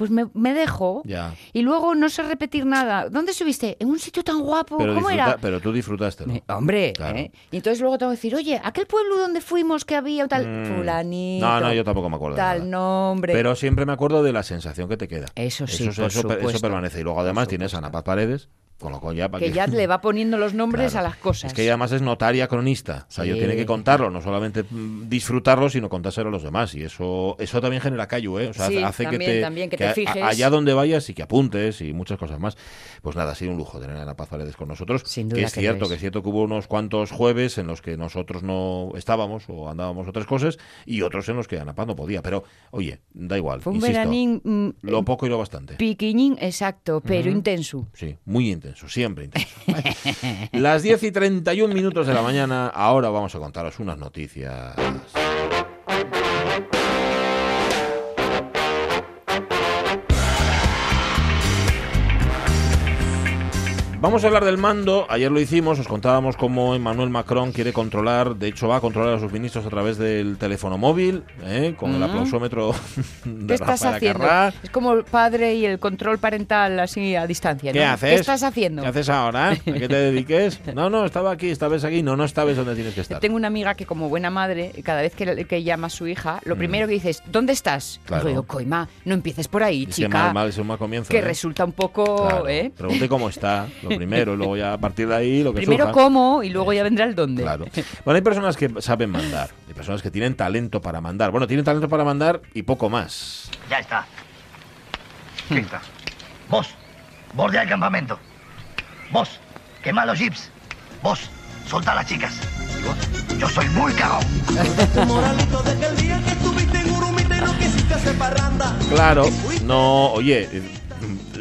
pues me, me dejo ya. y luego no sé repetir nada. ¿Dónde estuviste? En un sitio tan guapo. Pero, ¿Cómo disfruta- era? pero tú disfrutaste, ¿no? Eh, Hombre, Claro. ¿eh? y entonces luego tengo que decir, oye, aquel pueblo donde fuimos que había tal, Mm. fulanito. No, no, yo tampoco me acuerdo de Tal nada. nombre. Pero siempre me acuerdo de la sensación que te queda. Eso sí, eso, por eso, eso permanece. Y luego además tienes a Ana Paz Paredes, Con lo cual ya, ¿para Que ya le va poniendo los nombres Claro. a las cosas. Es que ella además es notaria cronista. O sea, yo Sí. tiene que contarlo, no solamente disfrutarlo, sino contárselo a los demás. Y eso eso también genera callo, ¿eh? O sea, Sí, hace que te, también, que te a- fijes. allá donde vayas y que apuntes y muchas cosas más. Pues nada, ha sido un lujo tener a Ana Paz Paredes con nosotros. Sin duda que es que cierto, es. que es cierto que hubo unos cuantos jueves en los que nosotros no estábamos o andábamos otras cosas y otros en los que Ana Paz no podía. Pero, oye, da igual. Fue un insisto, veranín mm, Lo poco y lo bastante. piquiñín, exacto, pero intenso. Sí, muy intenso, siempre intenso. Las 10 y 31 minutos de la mañana, ahora vamos a contaros unas noticias. Vamos a hablar del mando. Ayer lo hicimos, os contábamos cómo Emmanuel Macron quiere controlar, de hecho va a controlar a sus ministros a través del teléfono móvil, ¿eh? con el Mm. aplausómetro de ¿Qué estás Rafael haciendo? Es como el padre y el control parental así a distancia. ¿Qué haces? ¿Qué estás haciendo? ¿Qué haces ahora? ¿A qué te dediques? No, no, estaba aquí, estabas aquí. No, no estabas donde tienes que estar. Tengo una amiga que como buena madre, cada vez que, que llama a su hija, lo primero que dice es, ¿dónde estás? Mm. Claro. Digo, coima, no empieces por ahí, Es que chica. mal, mal es un mal comienzo. que ¿eh? resulta un poco, Claro. ¿eh? Cómo está, lo primero, y luego ya a partir de ahí lo que Primero surja. cómo y luego ya vendrá el dónde. Claro. Bueno, hay personas que saben mandar, hay personas que tienen talento para mandar. Bueno, tienen talento para mandar y poco más. Ya está. ¿Qué está? Vos, bordea el campamento. Vos, quema los jeeps. Vos, solta a las chicas. ¿Y vos? Yo soy muy cagón. Claro, no, oye, eh,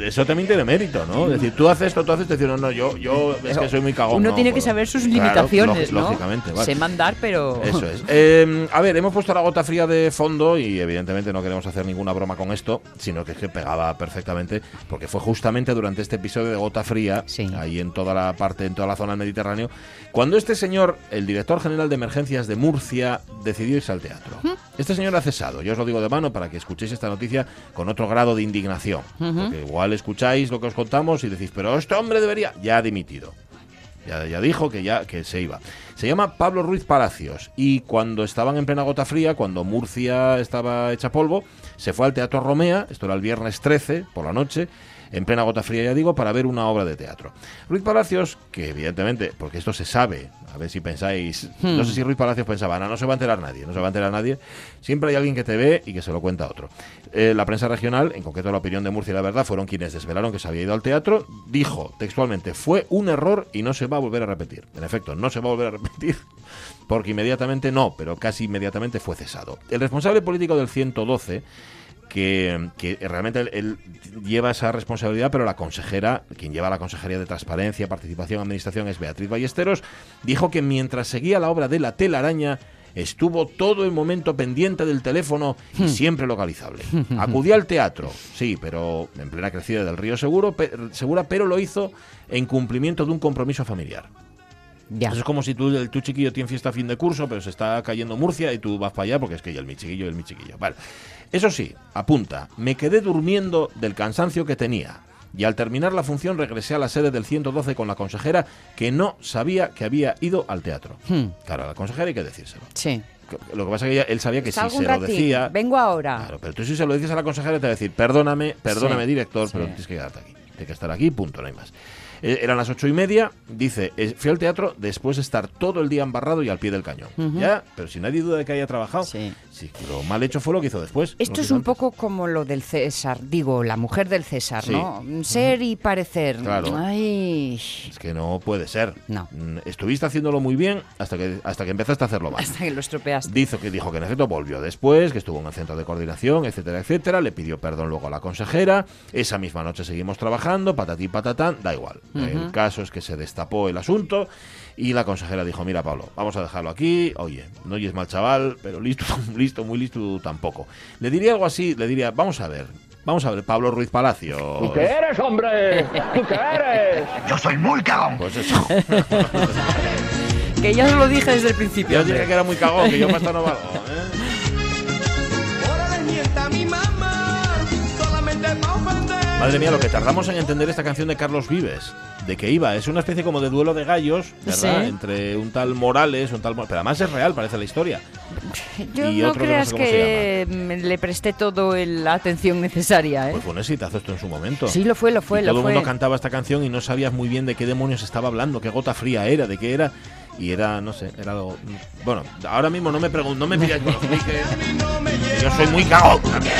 eso también tiene mérito, ¿no? Es decir, tú haces esto, tú haces esto, decir, no, no, yo, yo es que soy muy cagón. Uno no tiene que saber sus Claro, limitaciones, lógi- ¿no? Lógicamente, vale. Sé mandar, pero... Eso es. Eh, a ver, hemos puesto la gota fría de fondo y evidentemente no queremos hacer ninguna broma con esto, sino que es que pegaba perfectamente, porque fue justamente durante este episodio de gota fría, Sí. ahí en toda la parte, en toda la zona del Mediterráneo, cuando este señor, el director general de emergencias de Murcia, decidió irse al teatro. Este señor ha cesado, yo os lo digo de mano para que escuchéis esta noticia con otro grado de indignación, porque igual escucháis lo que os contamos y decís, pero este hombre debería, ya ha dimitido. Ya, ya dijo que ya que se iba. Se llama Pablo Ruiz Palacios y cuando estaban en plena gota fría, cuando Murcia estaba hecha polvo, se fue al Teatro Romea, esto era el viernes 13 por la noche, en plena gota fría ya digo, para ver una obra de teatro. Ruiz Palacios, que evidentemente, porque esto se sabe, a ver si pensáis, no sé si Ruiz Palacios pensaba, no, no se va a enterar nadie, no se va a enterar nadie, siempre hay alguien que te ve y que se lo cuenta a otro. Eh, la prensa regional, en concreto la opinión de Murcia y la verdad, fueron quienes desvelaron que se había ido al teatro, dijo textualmente, fue un error y no se va a volver a repetir. En efecto, no se va a volver a repetir porque inmediatamente no, pero casi inmediatamente fue cesado. El responsable político del 112 que, que realmente él, él lleva esa responsabilidad, pero la consejera, quien lleva la Consejería de Transparencia, Participación, Administración es Beatriz Ballesteros, dijo que mientras seguía la obra de la telaraña, estuvo todo el momento pendiente del teléfono y siempre localizable. Acudió al teatro, sí, pero en plena crecida del río Seguro, pe- Segura, pero lo hizo en cumplimiento de un compromiso familiar. Ya. Eso es como si tú, el, tu chiquillo tiene fiesta a fin de curso, pero se está cayendo Murcia y tú vas para allá porque es que ya el mi chiquillo y el mi chiquillo. Vale. Eso sí, apunta, me quedé durmiendo del cansancio que tenía. Y al terminar la función regresé a la sede del 112 con la consejera que no sabía que había ido al teatro. Hmm. Claro, a la consejera hay que decírselo. Sí. Lo que pasa es que él sabía que si un se lo decía... vengo ahora. Claro, pero tú si se lo dices a la consejera te va a decir, perdóname, perdóname Sí, director, sí. pero tienes que quedarte aquí. Tienes que estar aquí, punto, no hay más. Eh, eran las ocho y media, dice, eh, fui al teatro después de estar todo el día embarrado y al pie del cañón. Ya, pero si nadie duda de que haya trabajado, Sí. Sí, lo mal hecho fue lo que hizo después. Esto es un antes. poco como lo del César, digo, la mujer del César, Sí. ¿no? Ser y parecer. Claro. Ay, Es que no puede ser. No. Mm, Estuviste haciéndolo muy bien hasta que, hasta que empezaste a hacerlo mal. hasta que lo estropeaste. Dijo que dijo que en efecto volvió después, que estuvo en el centro de coordinación, etcétera, etcétera. Le pidió perdón luego a la consejera. Esa misma noche seguimos trabajando, patatí patatán, da igual. El caso es que se destapó el asunto y la consejera dijo, mira Pablo, vamos a dejarlo aquí. Oye, no oyes mal chaval, pero listo, listo, muy listo tú tampoco. Le diría algo así, le diría, vamos a ver, vamos a ver, Pablo Ruiz Palacio. ¿Qué eres, hombre? ¿Tú qué eres? Yo soy muy cagón. Pues eso. Que ya os lo dije desde el principio. Yo hombre. dije que era muy cagón, que yo para esta no valgo. ¿eh? Madre mía, lo que tardamos en entender esta canción de Carlos Vives. De qué iba. Es una especie como de duelo de gallos, ¿verdad? Sí. Entre un tal Morales, un tal... Pero además es real, parece la historia. Yo Y no otro que no creas sé que le presté todo el- la atención necesaria, ¿eh? Pues fue un exitazo esto en su momento. Sí, lo fue, lo fue, Y lo todo el mundo cantaba esta canción y no sabías muy bien de qué demonios estaba hablando, qué gota fría era, de qué era. Y era, no sé, era algo... Bueno, ahora mismo no me pregun- no me pidáis que lo explique. que Yo soy muy cagón también.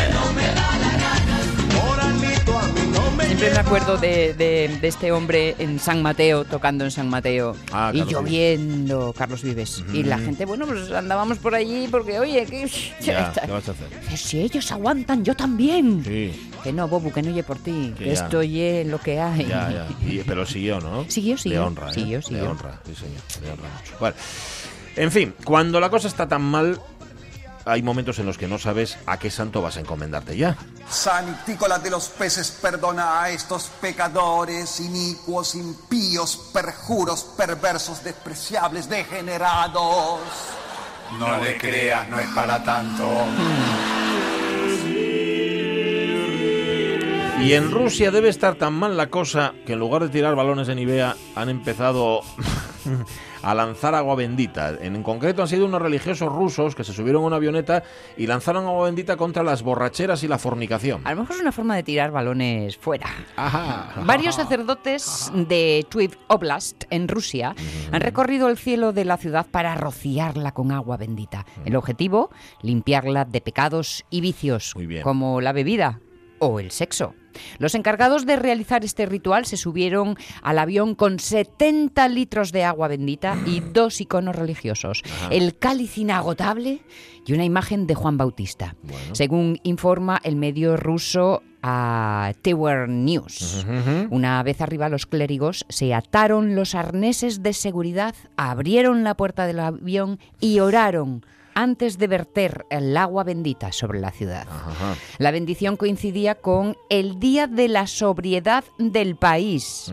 Siempre me acuerdo de, de- de este hombre en San Mateo, tocando en San Mateo. Ah, y Carlos lloviendo, Carlos Vives. Y la gente, bueno, pues andábamos por allí porque, oye, ¿qué, Ya, ¿qué vas a hacer? si ellos aguantan, yo también. Sí, Que no, Bobu, que no oye por ti. Que Que, esto oye lo que hay. ya, ya. Y- pero siguió, ¿no? Siguió, Le siguió. honra, ¿eh? Siguió, Le siguió. honra, sí, señor. Le honra mucho. Vale. En fin, cuando la cosa está tan mal, hay momentos en los que no sabes a qué santo vas a encomendarte ya. Santícola de los peces, perdona a estos pecadores, inicuos, impíos, perjuros, perversos, despreciables, degenerados. No le creas, no es para tanto. Y en Rusia debe estar tan mal la cosa que en lugar de tirar balones de Nivea han empezado a lanzar agua bendita. En concreto han sido unos religiosos rusos que se subieron a una avioneta y lanzaron agua bendita contra las borracheras y la fornicación. A lo mejor es una forma de tirar balones fuera. Ajá. Varios sacerdotes de Tver Oblast, en Rusia, han recorrido el cielo de la ciudad para rociarla con agua bendita. El objetivo, limpiarla de pecados y vicios, Muy bien. como la bebida o el sexo. Los encargados de realizar este ritual se subieron al avión con 70 litros de agua bendita y dos iconos religiosos, el cáliz inagotable y una imagen de Juan Bautista, Bueno. según informa el medio ruso a Tower News. Una vez arriba los clérigos se ataron los arneses de seguridad, abrieron la puerta del avión y oraron antes de verter el agua bendita sobre la ciudad. Ajá. La bendición coincidía con el Día de la Sobriedad del país.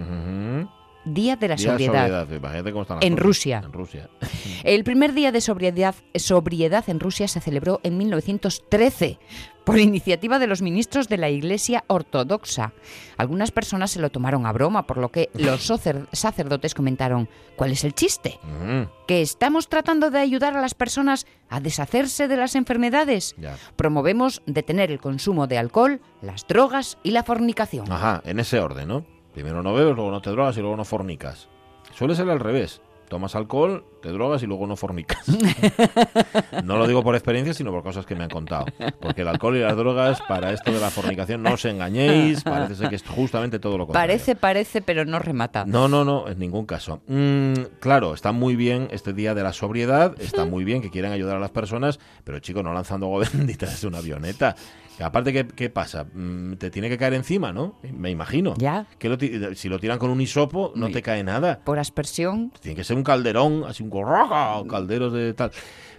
Día de la Día sobriedad. sobriedad, imagínate cómo están las En cosas. Rusia. En Rusia. El primer día de sobriedad, sobriedad en Rusia se celebró en 1913 por iniciativa de los ministros de la Iglesia Ortodoxa. Algunas personas se lo tomaron a broma, por lo que los sacer- sacerdotes comentaron, ¿cuál es el chiste? Ujú. ¿Que estamos tratando de ayudar a las personas a deshacerse de las enfermedades? Ya. Promovemos detener el consumo de alcohol, las drogas y la fornicación. Ajá, en ese orden, ¿no? Primero no bebes, luego no te drogas y luego no fornicas. Suele ser al revés. Tomas alcohol, te drogas y luego no fornicas. no lo digo por experiencia, sino por cosas que me han contado. Porque el alcohol y las drogas, para esto de la fornicación, no os engañéis. Parece ser que es justamente todo lo contrario. Parece, parece, pero no remata. No, no, no, en ningún caso. Mm, claro, está muy bien este día de la sobriedad, está muy bien que quieran ayudar a las personas, pero chicos, no lanzando agua bendita desde una avioneta. Aparte, ¿qué, qué pasa? Mm, te tiene que caer encima, ¿no? Me imagino. Ya. Que lo si lo tiran con un hisopo, no te cae nada. Por aspersión, Tiene que ser un calderón, así un corraja, o calderos de tal.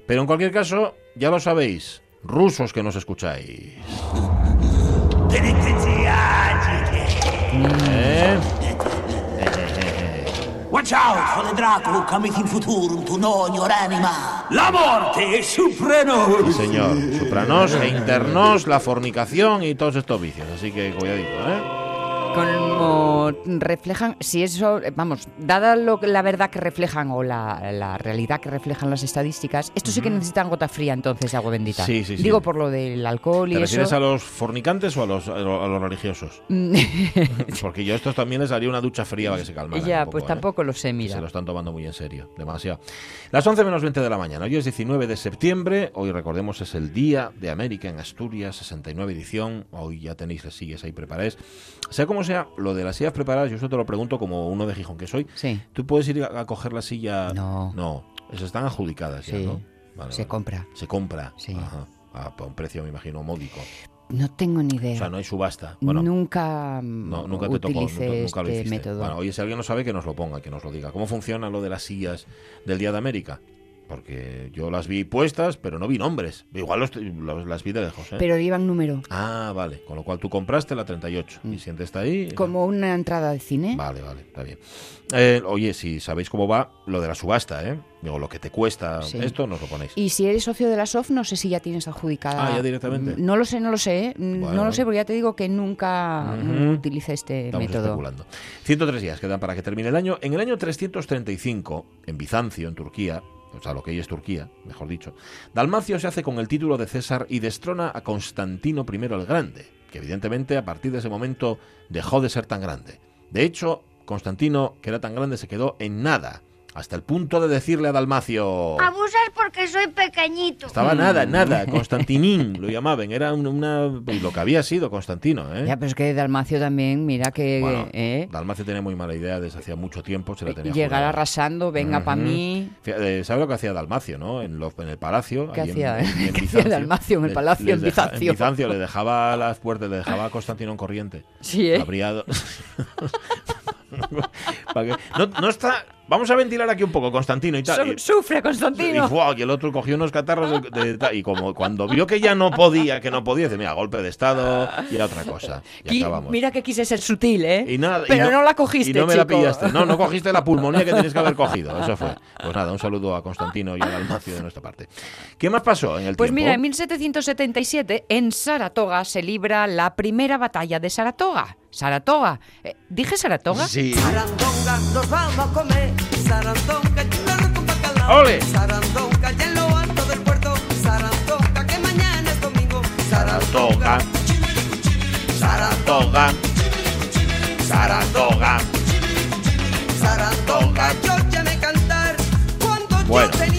Pero en cualquier caso, ya lo sabéis, rusos que nos escucháis. ¿Eh? Watch out for the Dracula cometh in futurum tu non your anima. La morte es supremo. Sí, señor. Supranos e internos, la fornicación y todos estos vicios. Así que cuidadito, ¿eh? Como reflejan, si eso, vamos, dada lo, la verdad que reflejan o la, la realidad que reflejan las estadísticas, esto sí que necesitan gota fría entonces, agua bendita. Sí, sí, sí. Digo por lo del alcohol y ¿Te eso. refieres a los fornicantes o a los, a lo- a los religiosos? Porque yo a estos también les haría una ducha fría para que se calmaran. ya, poco, pues ¿eh? tampoco lo sé, Que mira. Se lo están tomando muy en serio, demasiado. Las 11 menos 20 de la mañana, hoy es 19 de septiembre, hoy recordemos es el Día de América en Asturias, 69 edición, hoy ya tenéis las sillas ahí preparadas. Sea como sea, lo de las sillas preparadas, yo eso te lo pregunto como uno de Gijón que soy. Sí. ¿Tú puedes ir a, a coger la silla? No. No, esas están adjudicadas ya, Sí. ¿no? Vale, Se vale. compra. Se compra. Sí. Ajá. A, a un precio, me imagino, módico. No tengo ni idea. O sea, no hay subasta. Bueno, nunca, no, nunca te tocó, nunca, nunca lo este método. Bueno, oye, si alguien lo sabe, que nos lo ponga, que nos lo diga. ¿Cómo funciona lo de las sillas del Día de América? Porque yo las vi puestas, pero no vi nombres. Igual los- los- las vi de lejos. ¿eh? Pero llevan número. Ah, vale. Con lo cual tú compraste la 38. Y si está ahí... Como una entrada de cine. Vale, vale, está bien. Eh, oye, si sabéis cómo va lo de la subasta, ¿eh? Digo, lo que te cuesta Sí. esto, nos lo ponéis. Y si eres socio de la SOF, no sé si ya tienes adjudicada. Ah, ya directamente. Mm, No lo sé, no lo sé. ¿eh? Mm, Bueno, no lo bueno. sé porque ya te digo que nunca Ujú. mm, utilicé este Estamos método. especulando. 103 días quedan para que termine el año. En el año 335, en Bizancio, en Turquía, o sea, lo que hoy es Turquía, mejor dicho, Dalmacio se hace con el título de César y destrona a Constantino I el Grande, que evidentemente a partir de ese momento dejó de ser tan grande. De hecho, Constantino, que era tan grande, se quedó en nada, hasta el punto de decirle a Dalmacio... Abusas porque soy pequeñito. Estaba nada, nada, Constantinín lo llamaban, era un- una, lo que había sido Constantino, ¿eh? Ya, pero es que Dalmacio también, mira que Bueno, eh, Dalmacio tenía muy mala idea desde hacía mucho tiempo, se la tenía llegar jurada. arrasando, venga para mí. Fíjate, ¿Sabes lo que hacía Dalmacio, no? En, lo- en el palacio. ¿Qué hacía, en- eh? en ¿Qué hacía Bizancio. Dalmacio en el Le- palacio les en deja- Bizancio? En Bizancio le dejaba las puertas, le dejaba a Constantino en corriente. Sí, ¿eh? Habría no, no está... Vamos a ventilar aquí un poco, Constantino y tal. Su- Y- sufre, y, Constantino. ¡fua! y el otro cogió unos catarros de- de- de- y como cuando vio que ya no podía, que no podía, dice, mira, golpe de estado y era otra cosa. Y Qui- acabamos. Mira que quise ser sutil, ¿eh? Y nada, y pero no, la cogiste, Y no me la pillaste. No, no cogiste la pulmonía que tenías que haber cogido. Eso fue. Pues nada, un saludo a Constantino y al Almacio de nuestra parte. ¿Qué más pasó en el Pues tiempo? mira, en 1777 en Saratoga se libra la primera batalla de Saratoga. Saratoga. Eh, ¿Dije Saratoga? Sí. Sarandonga, nos vamos a comer. Sarandonga. ¡Ole! Sarandonga, y en lo alto del puerto. Sarandonga, que mañana es domingo. Saratoga. Saratoga. Saratoga. Sarandonga, yo ya me cantar. Cuando Bueno, yo tenía.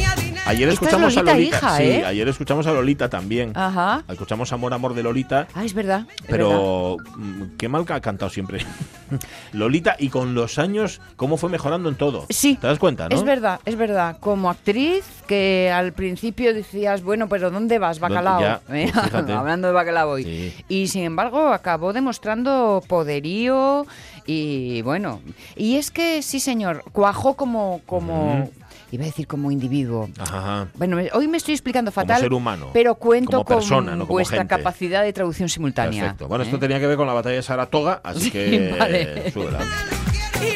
Ayer Esta es escuchamos a Lolita hija, sí, ¿eh? ayer escuchamos a Lolita también. Ajá. Escuchamos Amor, Amor de Lolita. Ah, es verdad. es. Pero mm, qué mal que ha cantado siempre Lolita y con los años cómo fue mejorando en todo. Sí. ¿Te das cuenta, no? Es verdad, es verdad. Como actriz, que al principio decías, bueno, pero ¿dónde vas, bacalao? Ya, ¿Eh? pues. Hablando de bacalao hoy. Sí. Y sin embargo, acabó demostrando poderío y bueno. Y es que, sí, señor, cuajó como. como. Iba a decir como individuo. Ajá. Bueno, hoy me estoy explicando Como fatal, ser humano, pero cuento como persona, con no como vuestra gente. capacidad de traducción simultánea. Perfecto. Bueno, esto ¿eh? tenía que ver con la batalla de Saratoga, así Sí, que vale. súbela.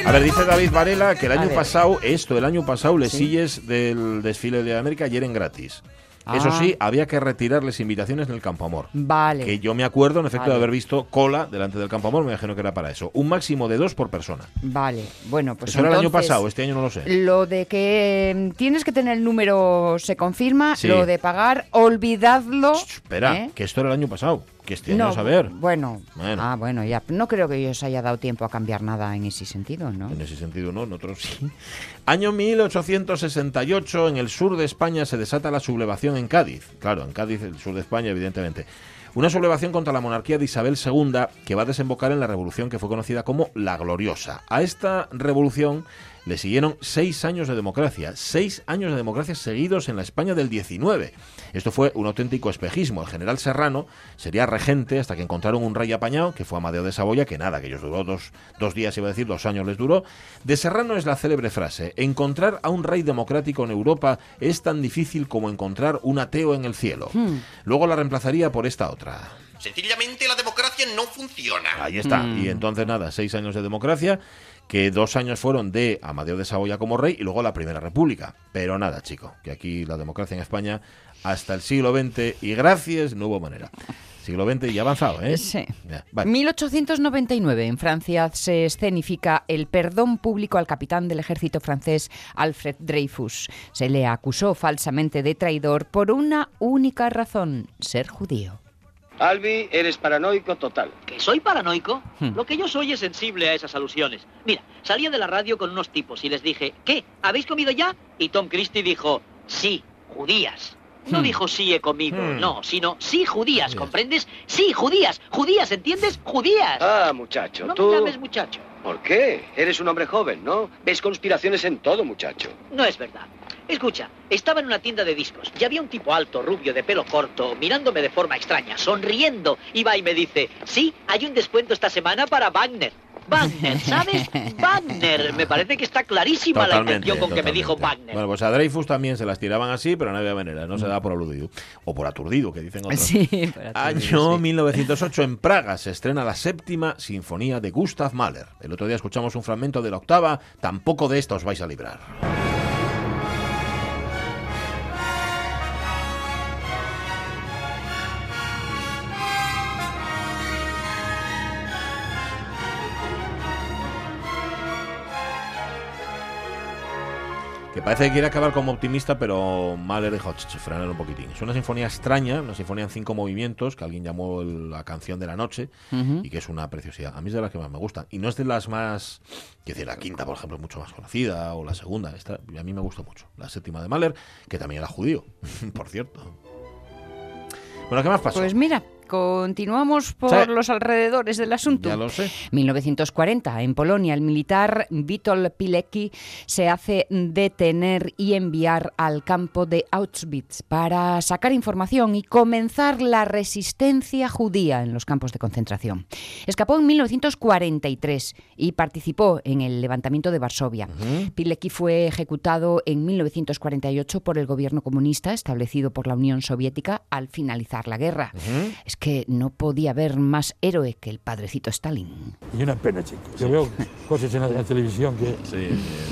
A ver, dice David Varela que el año pasado, esto, el año pasado, les Sí. silles del desfile de América y eran gratis. Eso Ah. sí, había que retirarles invitaciones en el Campo Amor. Vale. Que yo me acuerdo, en efecto, Vale. de haber visto cola delante del Campo Amor, me imagino que era para eso. Un máximo de dos por persona. Vale. Bueno, pues eso era el año pasado, este año no lo sé. Lo de que mm, tienes que tener el número se confirma, Sí. lo de pagar, olvidadlo. Espera, ¿eh? que esto era el año pasado, que este año No, a saber. Bueno, Bueno. ah, bueno, ya. No creo que os haya dado tiempo a cambiar nada en ese sentido, ¿no? En ese sentido no, en otros sí. Año 1868, en el sur de España se desata la sublevación en Cádiz. Claro, en Cádiz, el sur de España, evidentemente. Una sublevación contra la monarquía de Isabel II que va a desembocar en la revolución que fue conocida como la Gloriosa. A esta revolución le siguieron seis años de democracia, seis años de democracia seguidos en la España del 19. Esto fue un auténtico espejismo. El general Serrano sería regente hasta que encontraron un rey apañado, que fue Amadeo de Saboya, que nada, que ellos duró dos, dos días, iba a decir, dos años les duró. De Serrano es la célebre frase, encontrar a un rey democrático en Europa es tan difícil como encontrar un ateo en el cielo. Hmm. Luego la reemplazaría por esta otra. Sencillamente la democracia no funciona. Ahí está. Mm. Y entonces nada, seis años de democracia, que dos años fueron de Amadeo de Saboya como rey y luego la Primera República. Pero nada, chico, que aquí la democracia en España hasta el siglo XX y gracias no hubo manera. Siglo XX y avanzado, ¿eh? Sí. Ya, vale. 1899 en Francia se escenifica el perdón público al capitán del ejército francés Alfred Dreyfus. Se le acusó falsamente de traidor por una única razón, ser judío. Albi, eres paranoico total. ¿Que soy paranoico? Hmm. Lo que yo soy es sensible a esas alusiones. Mira, salía de la radio con unos tipos y les dije, ¿qué? ¿Habéis comido ya? Y Tom Christie dijo, sí, judías. No Hmm. dijo sí he comido, Hmm. no, sino sí judías, ¿comprendes? Sí, judías, judías, ¿entiendes? Judías. Ah, muchacho, no tú... me llames muchacho. ¿Por qué? Eres un hombre joven, ¿no? Ves conspiraciones en todo, muchacho. No es verdad. Escucha, estaba en una tienda de discos y había un tipo alto, rubio, de pelo corto, mirándome de forma extraña, sonriendo. Y va y me dice, sí, hay un descuento esta semana para Wagner. Wagner, ¿sabes? Wagner. Me parece que está clarísima la intención con que me dijo Wagner. Bueno, pues a Dreyfus también se las tiraban así, pero no había manera, no se daba por aludido. O por aturdido, que dicen otros. Sí, aturdido, Año sí. 1908 en Praga se estrena la séptima sinfonía de Gustav Mahler. El otro día escuchamos un fragmento de la octava, tampoco de esta os vais a librar. Que parece que quiere acabar como optimista, pero Mahler dijo, "Ch, ch, frenar un poquitín. Es una sinfonía extraña, una sinfonía en cinco movimientos, que alguien llamó el- la canción de la noche, y que es una preciosidad. A mí es de las que más me gustan. Y no es de las más, quiero decir, la quinta, por ejemplo, es mucho más conocida, o la segunda. Esta, a mí me gusta mucho. La séptima de Mahler, que también era judío, por cierto. Bueno, ¿qué más pasó? Pues mira, continuamos por Sí. los alrededores del asunto. ya lo sé. 1940, en Polonia, el militar Witold Pilecki se hace detener y enviar al campo de Auschwitz para sacar información y comenzar la resistencia judía en los campos de concentración. Escapó en 1943 y participó en el levantamiento de Varsovia. Pilecki fue ejecutado en 1948 por el gobierno comunista establecido por la Unión Soviética al finalizar la guerra. Que no podía haber más héroe que el padrecito Stalin. Y una pena, chicos. Yo veo cosas en la, en la televisión que.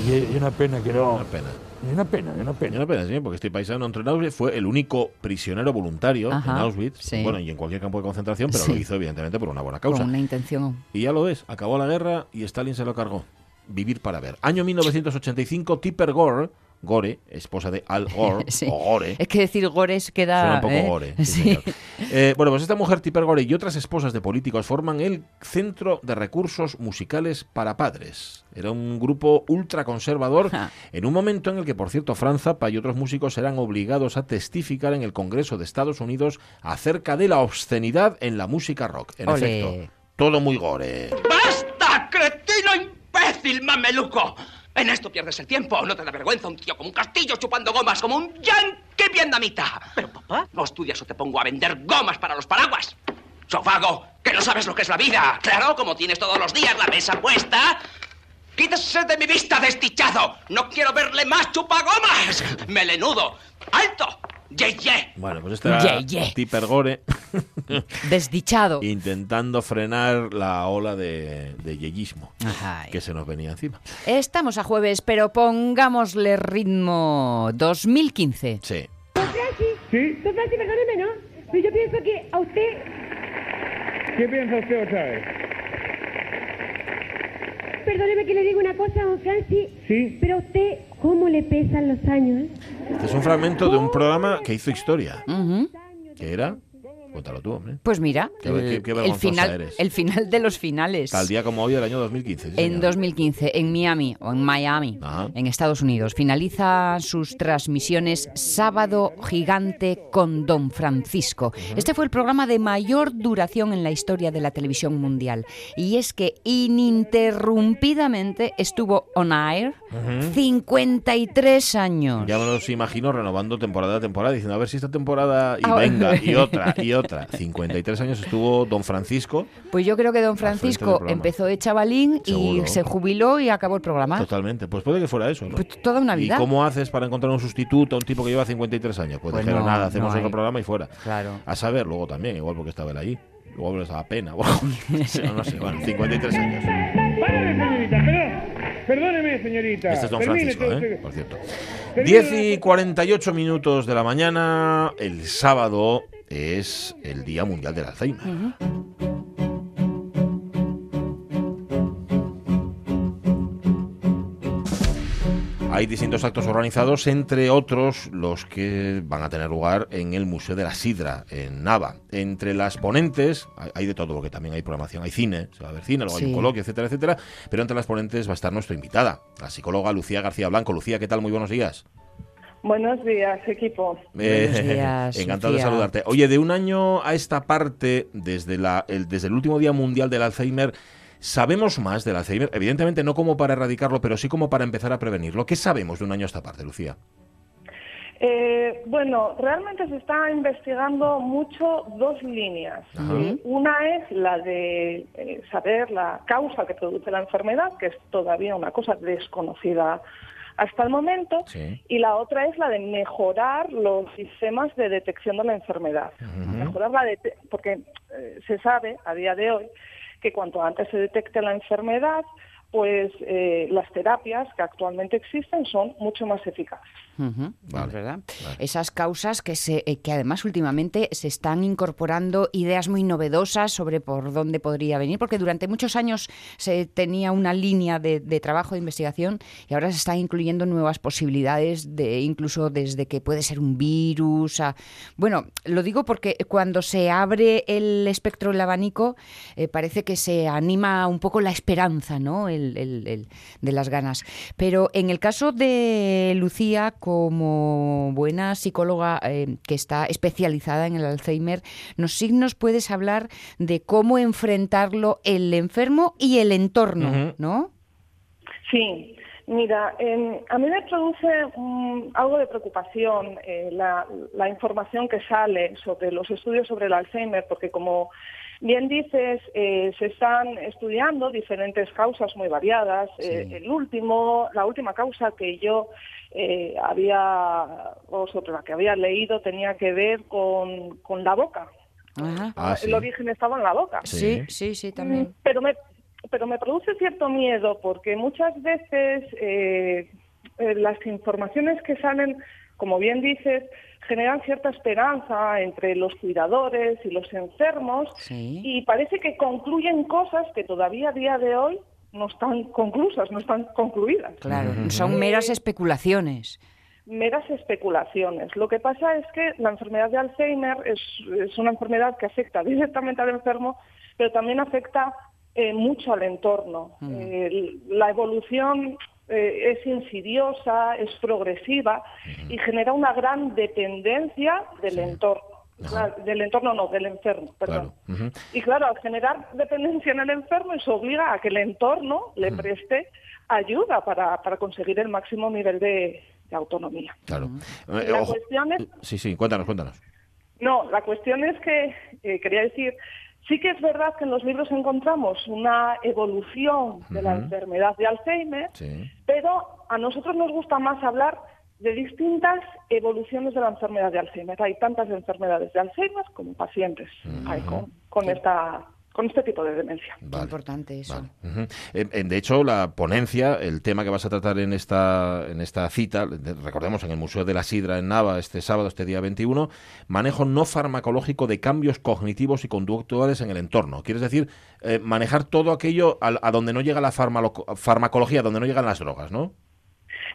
Y, y una pena que no. Una pena. Y una pena, y una pena. Y una pena, sí, porque este paisano entró en Auschwitz, fue el único prisionero voluntario Ajá, en Auschwitz, sí. bueno, y en cualquier campo de concentración, pero Sí. lo hizo evidentemente por una buena causa. Con una intención. Y ya lo es, acabó la guerra y Stalin se lo cargó. Vivir para ver. Año 1985, Tipper Gore, Gore, esposa de Al Gore, Sí. o Gore, Es que decir gores queda. Suena un poco ¿eh? gore. sí, Sí. señor. Eh, bueno, pues esta mujer, Tipper Gore, y otras esposas de políticos forman el Centro de Recursos Musicales para Padres. Era un grupo ultraconservador en un momento en el que, por cierto, Franz Zappa y otros músicos eran obligados a testificar en el Congreso de Estados Unidos acerca de la obscenidad en la música rock. En efecto, todo muy gore. ¡Basta, cretino imbécil, mameluco! En esto pierdes el tiempo. ¿No te da vergüenza un tío como un castillo chupando gomas como un yankee vietnamita? Pero, papá, no estudias o te pongo a vender gomas para los paraguas. Sofago, que no sabes lo que es la vida. Claro, como tienes todos los días la mesa puesta. Quítese de mi vista, desdichado. No quiero verle más chupagomas. Melenudo. ¡Alto! ¡Ye, ye! Bueno, pues este era Ye, ye. Tipper Gore Desdichado. intentando frenar la ola de, de yeyismo que se nos venía encima. Estamos a jueves, pero pongámosle ritmo 2015. Sí. ¿Sí? Don Francis, perdóneme, ¿no? Pero yo pienso que a usted... ¿Qué piensa usted otra vez? Perdóneme que le diga una cosa, don Francis. Sí. Pero a usted, ¿cómo le pesan los años? Este es un fragmento de un programa que hizo historia. ¿Qué era? Cuéntalo tú, hombre. Pues mira, Qué- el, qué- qué el vergonzosa final, eres. el final de los finales. Tal día como hoy del año 2015. sí, En señor. 2015, en Miami o en Miami, en Estados Unidos, finaliza sus transmisiones Sábado Gigante con Don Francisco. Este fue el programa de mayor duración en la historia de la televisión mundial. Y es que ininterrumpidamente estuvo on air Ujú. 53 años. Ya me los imagino renovando temporada a temporada, diciendo a ver si esta temporada y venga, y otra, y otra. 53 años estuvo Don Francisco, Pues yo creo que Don Francisco empezó de chavalín Seguro. y se jubiló y acabó el programa. totalmente. Pues puede que fuera eso, ¿no? Pues toda una ¿Y vida. cómo haces para encontrar un sustituto a un tipo que lleva 53 años? Pues, Pues dijeron no, nada, hacemos no otro programa y fuera. Claro. A saber, luego también, igual porque estaba él ahí. Luego les daba pena. no, no sé, bueno, 53 años. Perdóneme, señorita. Este es Don Francisco, ¿eh? por cierto. Termine 10 y 48 minutos de la mañana, el sábado es el Día Mundial del Alzheimer. Hay distintos actos organizados, entre otros los que van a tener lugar en el Museo de la Sidra, en Nava. Entre las ponentes, hay- de todo, porque también hay programación, hay cine, se va a ver cine, luego hay un coloquio, etcétera, etcétera. Pero entre las ponentes va a estar nuestra invitada, la psicóloga Lucía García Blanco. Lucía, ¿qué tal? Muy buenos días. Buenos días, equipo. Eh, encantado de saludarte. Oye, de un año a esta parte, desde, la, el, desde el último Día Mundial del Alzheimer, ¿sabemos más del Alzheimer? Evidentemente no como para erradicarlo, pero sí como para empezar a prevenirlo. ¿Qué sabemos de un año a esta parte, Lucía? Eh, bueno, realmente se está investigando mucho dos líneas. Una es la de eh, saber la causa que produce la enfermedad, que es todavía una cosa desconocida hasta el momento, y la otra es la de mejorar los sistemas de detección de la enfermedad. Mejorar la porque eh, se sabe a día de hoy que cuanto antes se detecte la enfermedad, pues eh, las terapias que actualmente existen son mucho más eficaces. Es verdad. Esas causas que, se, eh, que además últimamente se están incorporando ideas muy novedosas sobre por dónde podría venir, porque durante muchos años se tenía una línea de, de trabajo de investigación y ahora se están incluyendo nuevas posibilidades, de incluso desde que puede ser un virus. a- Bueno, lo digo porque cuando se abre el espectro, el abanico, eh, parece que se anima un poco la esperanza, ¿no? El, el- el- de las ganas. Pero en el caso de Lucía, como buena psicóloga eh, que está especializada en el Alzheimer, ¿nos sí nos puedes hablar de cómo enfrentarlo el enfermo y el entorno. ¿no? Sí, mira, em, a mí me produce mm, algo de preocupación eh, la, la información que sale sobre los estudios sobre el Alzheimer, porque como bien dices, eh, se están estudiando diferentes causas muy variadas. Eh, el último, la última causa que yo eh, había, o sobre la que había leído, tenía que ver con, con la boca. Ah, sí. El origen estaba en la boca. Sí, sí, sí, también. Mm, Pero me, pero me produce cierto miedo porque muchas veces eh, eh, las informaciones que salen, como bien dices, generan cierta esperanza entre los cuidadores y los enfermos y parece que concluyen cosas que todavía a día de hoy no están conclusas, no están concluidas. Claro, son meras especulaciones. meras especulaciones. Lo que pasa es que la enfermedad de Alzheimer es, es una enfermedad que afecta directamente al enfermo, pero también afecta eh, mucho al entorno. Eh, la evolución eh, es insidiosa, es progresiva y genera una gran dependencia del entorno. Claro, Del entorno no, del enfermo, perdón. Y claro, al generar dependencia en el enfermo, eso obliga a que el entorno le preste ayuda para, para conseguir el máximo nivel de, de autonomía. Claro. Eh, La ojo. cuestión es, Sí, sí, cuéntanos, cuéntanos. no, la cuestión es que, eh, quería decir, sí que es verdad que en los libros encontramos una evolución de la enfermedad de Alzheimer, Sí. pero a nosotros nos gusta más hablar de distintas evoluciones de la enfermedad de Alzheimer. Hay tantas enfermedades de Alzheimer como pacientes hay con, con esta, con este tipo de demencia. importante eso. Eh, eh, De hecho, la ponencia, el tema que vas a tratar en esta, en esta cita, de- recordemos en el Museo de la Sidra en Nava este sábado, este día 21, manejo no farmacológico de cambios cognitivos y conductuales en el entorno. Quieres decir, eh, manejar todo aquello a, a donde no llega la farmacología, donde no llegan las drogas, ¿no?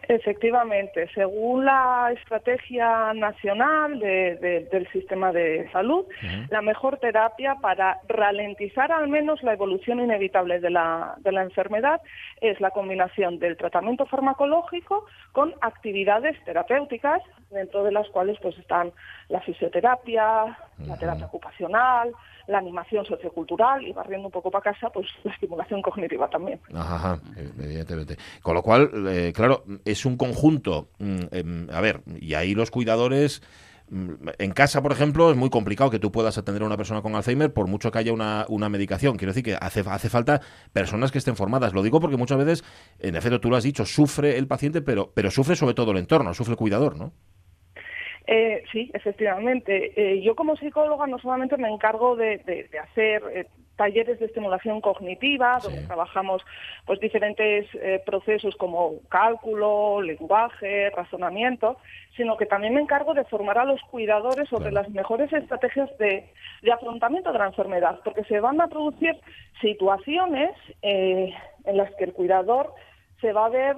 Efectivamente, según la estrategia nacional de- de- del sistema de salud, la mejor terapia para ralentizar al menos la evolución inevitable de la, de la enfermedad es la combinación del tratamiento farmacológico con actividades terapéuticas, dentro de las cuales pues están la fisioterapia, la terapia ocupacional, la animación sociocultural y barriendo un poco para casa, pues la estimulación cognitiva también. Ajá, evidentemente. Con lo cual, eh, claro, es un conjunto. mm, em, a ver, y ahí los cuidadores. mm, En casa, por ejemplo, es muy complicado que tú puedas atender a una persona con Alzheimer por mucho que haya una, una medicación. Quiero decir que hace, hace falta personas que estén formadas. Lo digo porque muchas veces, en efecto, tú lo has dicho, sufre el paciente, pero, pero sufre sobre todo el entorno, sufre el cuidador, ¿no? Eh, sí, efectivamente. Eh, yo como psicóloga no solamente me encargo de, de- de hacer eh, talleres de estimulación cognitiva, donde trabajamos pues diferentes eh, procesos como cálculo, lenguaje, razonamiento, sino que también me encargo de formar a los cuidadores sobre las mejores estrategias de, de afrontamiento de la enfermedad, porque se van a producir situaciones eh, en las que el cuidador se va a ver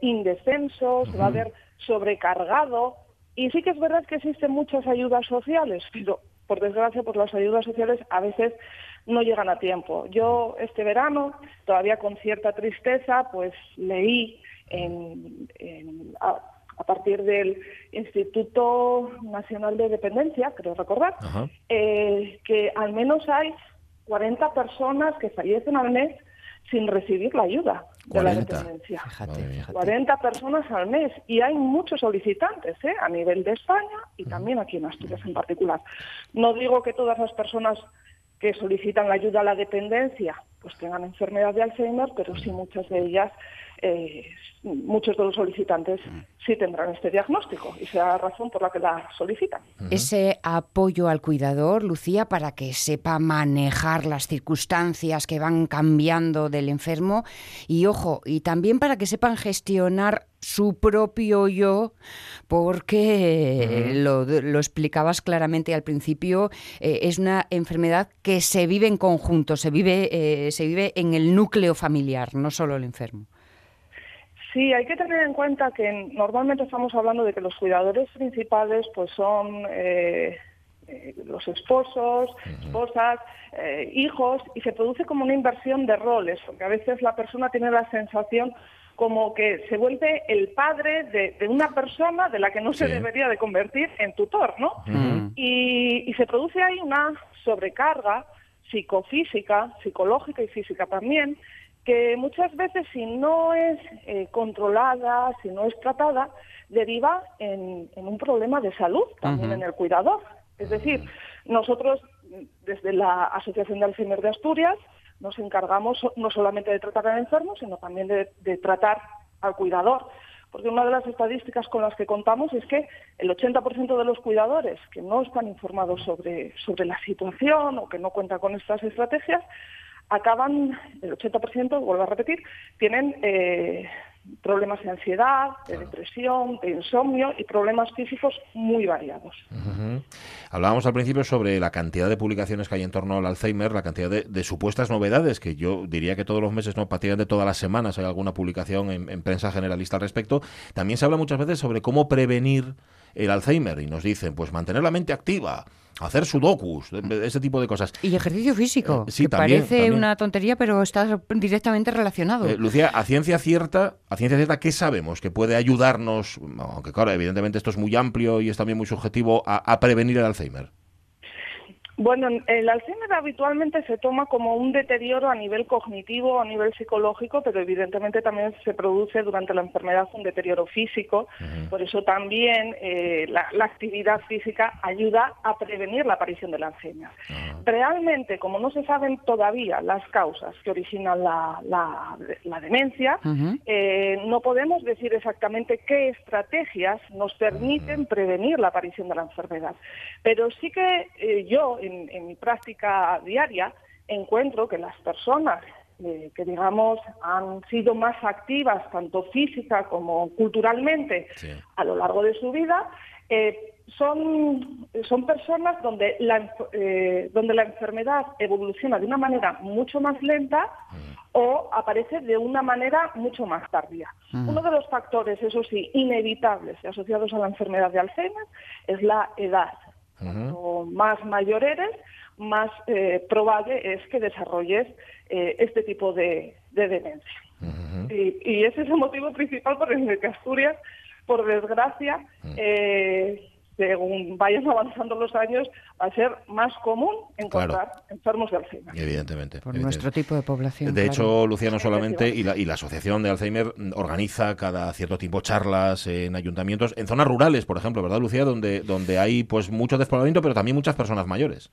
indefenso, se va a ver sobrecargado, y sí que es verdad que existen muchas ayudas sociales, pero por desgracia, pues las ayudas sociales a veces no llegan a tiempo. Yo este verano, todavía con cierta tristeza, pues leí en, en- a, a partir del Instituto Nacional de Dependencia, creo recordar, eh, que al menos hay 40 personas que fallecen al mes sin recibir la ayuda de la 40. dependencia. Fíjate, fíjate. 40 personas al mes y hay muchos solicitantes ¿eh? a nivel de España y también aquí en Asturias en particular. No digo que todas las personas que solicitan la ayuda a la dependencia pues tengan enfermedad de Alzheimer, pero sí muchas de ellas, eh, muchos de los solicitantes sí tendrán este diagnóstico y sea la razón por la que la solicitan. Ese apoyo al cuidador, Lucía, para que sepa manejar las circunstancias que van cambiando del enfermo y, ojo, y también para que sepan gestionar su propio yo, porque lo, lo explicabas claramente al principio, eh, es una enfermedad que se vive en conjunto, se vive, eh, se vive en el núcleo familiar, no solo el enfermo. Sí, hay que tener en cuenta que normalmente estamos hablando de que los cuidadores principales pues son eh, eh, los esposos, esposas, eh, hijos, y se produce como una inversión de roles, porque a veces la persona tiene la sensación como que se vuelve el padre de, de una persona de la que no se debería de convertir en tutor, ¿no? y, y se produce ahí una sobrecarga psicofísica, psicológica y física también, que muchas veces si no es eh, controlada, si no es tratada, deriva en, en un problema de salud también en el cuidador. Es decir, nosotros desde la Asociación de Alzheimer de Asturias nos encargamos no solamente de tratar al enfermo, sino también de, de tratar al cuidador. Porque una de las estadísticas con las que contamos es que el 80% de los cuidadores que no están informados sobre, sobre la situación o que no cuentan con estas estrategias, acaban, el 80%, vuelvo a repetir, tienen eh, problemas de ansiedad, de depresión, de insomnio y problemas físicos muy variados. Hablábamos al principio sobre la cantidad de publicaciones que hay en torno al Alzheimer, la cantidad de, de supuestas novedades, que yo diría que todos los meses, no, prácticamente todas las semanas hay alguna publicación en, en prensa generalista al respecto. También se habla muchas veces sobre cómo prevenir el Alzheimer y nos dicen, pues mantener la mente activa, hacer sudokus, ese tipo de cosas. Y ejercicio físico, Eh, sí, que también, parece también. una tontería, pero está directamente relacionado. Eh, Lucía, a ciencia cierta, a ciencia cierta, ¿qué sabemos que puede ayudarnos? Aunque claro, evidentemente esto es muy amplio y es también muy subjetivo a, a prevenir el Alzheimer. Bueno, el Alzheimer habitualmente se toma como un deterioro a nivel cognitivo, a nivel psicológico, pero evidentemente también se produce durante la enfermedad un deterioro físico. Por eso también eh, la, la actividad física ayuda a prevenir la aparición del Alzheimer. Realmente, como no se saben todavía las causas que originan la, la- la demencia, eh, no podemos decir exactamente qué estrategias nos permiten prevenir la aparición de la enfermedad. Pero sí que eh, yo, en, en mi práctica diaria, encuentro que las personas eh, que, digamos, han sido más activas, tanto física como culturalmente, a lo largo de su vida, eh, son, son personas donde la, eh, donde la enfermedad evoluciona de una manera mucho más lenta o aparece de una manera mucho más tardía. Mm. Uno de los factores, eso sí, inevitables y asociados a la enfermedad de Alzheimer es la edad. Cuanto más mayor eres, más eh, probable es que desarrolles eh, este tipo de, de demencia. y, y ese es el motivo principal por el que Asturias, por desgracia, eh, según vayan avanzando los años, va a ser más común encontrar enfermos de Alzheimer. Evidentemente. Por evidentemente. nuestro tipo de población. De claro. hecho, Lucía, no solamente, y la, y la Asociación de Alzheimer organiza cada cierto tiempo charlas en ayuntamientos, en zonas rurales, por ejemplo, ¿verdad, Lucía? Donde, donde hay pues mucho despoblamiento, pero también muchas personas mayores.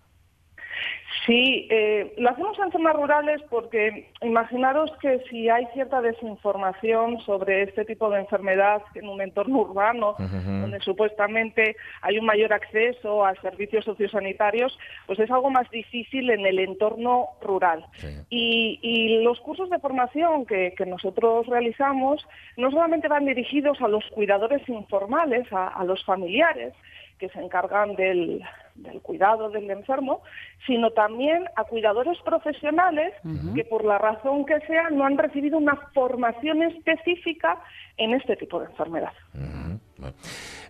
Sí, eh, lo hacemos en zonas rurales porque imaginaros que si hay cierta desinformación sobre este tipo de enfermedad en un entorno urbano, donde supuestamente hay un mayor acceso a servicios sociosanitarios, pues es algo más difícil en el entorno rural. Y, y los cursos de formación que, que nosotros realizamos no solamente van dirigidos a los cuidadores informales, a, a los familiares, que se encargan del, del cuidado del enfermo, sino también a cuidadores profesionales que por la razón que sea no han recibido una formación específica en este tipo de enfermedad.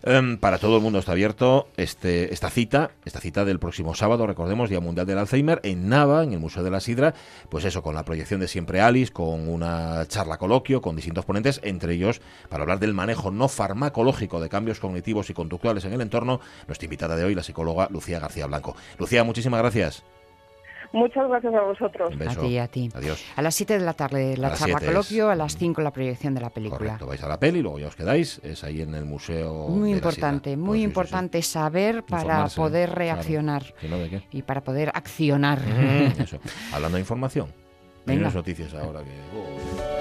Em, para todo el mundo está abierto este, esta cita, esta cita del próximo sábado, recordemos, Día Mundial del Alzheimer, en Nava, en el Museo de la Sidra, pues eso, con la proyección de Siempre Alice, con una charla coloquio, con distintos ponentes, entre ellos, para hablar del manejo no farmacológico de cambios cognitivos y conductuales en el entorno, nuestra invitada de hoy, la psicóloga Lucía García Blanco. Lucía, muchísimas gracias. Muchas gracias a vosotros. Un beso. A ti, a ti. Adiós. A las 7 de la tarde la charla 7 es- coloquio, a las 5 la proyección de la película. Correcto, vais a la peli, luego ya os quedáis, es ahí en el museo. Muy de la importante, Sierra. muy Pues sí, sí, sí. importante saber para Informarse, poder claro. reaccionar Si no, ¿de qué? y para poder accionar. Eso. Hablando de información, Venga. unas noticias ahora que. oh,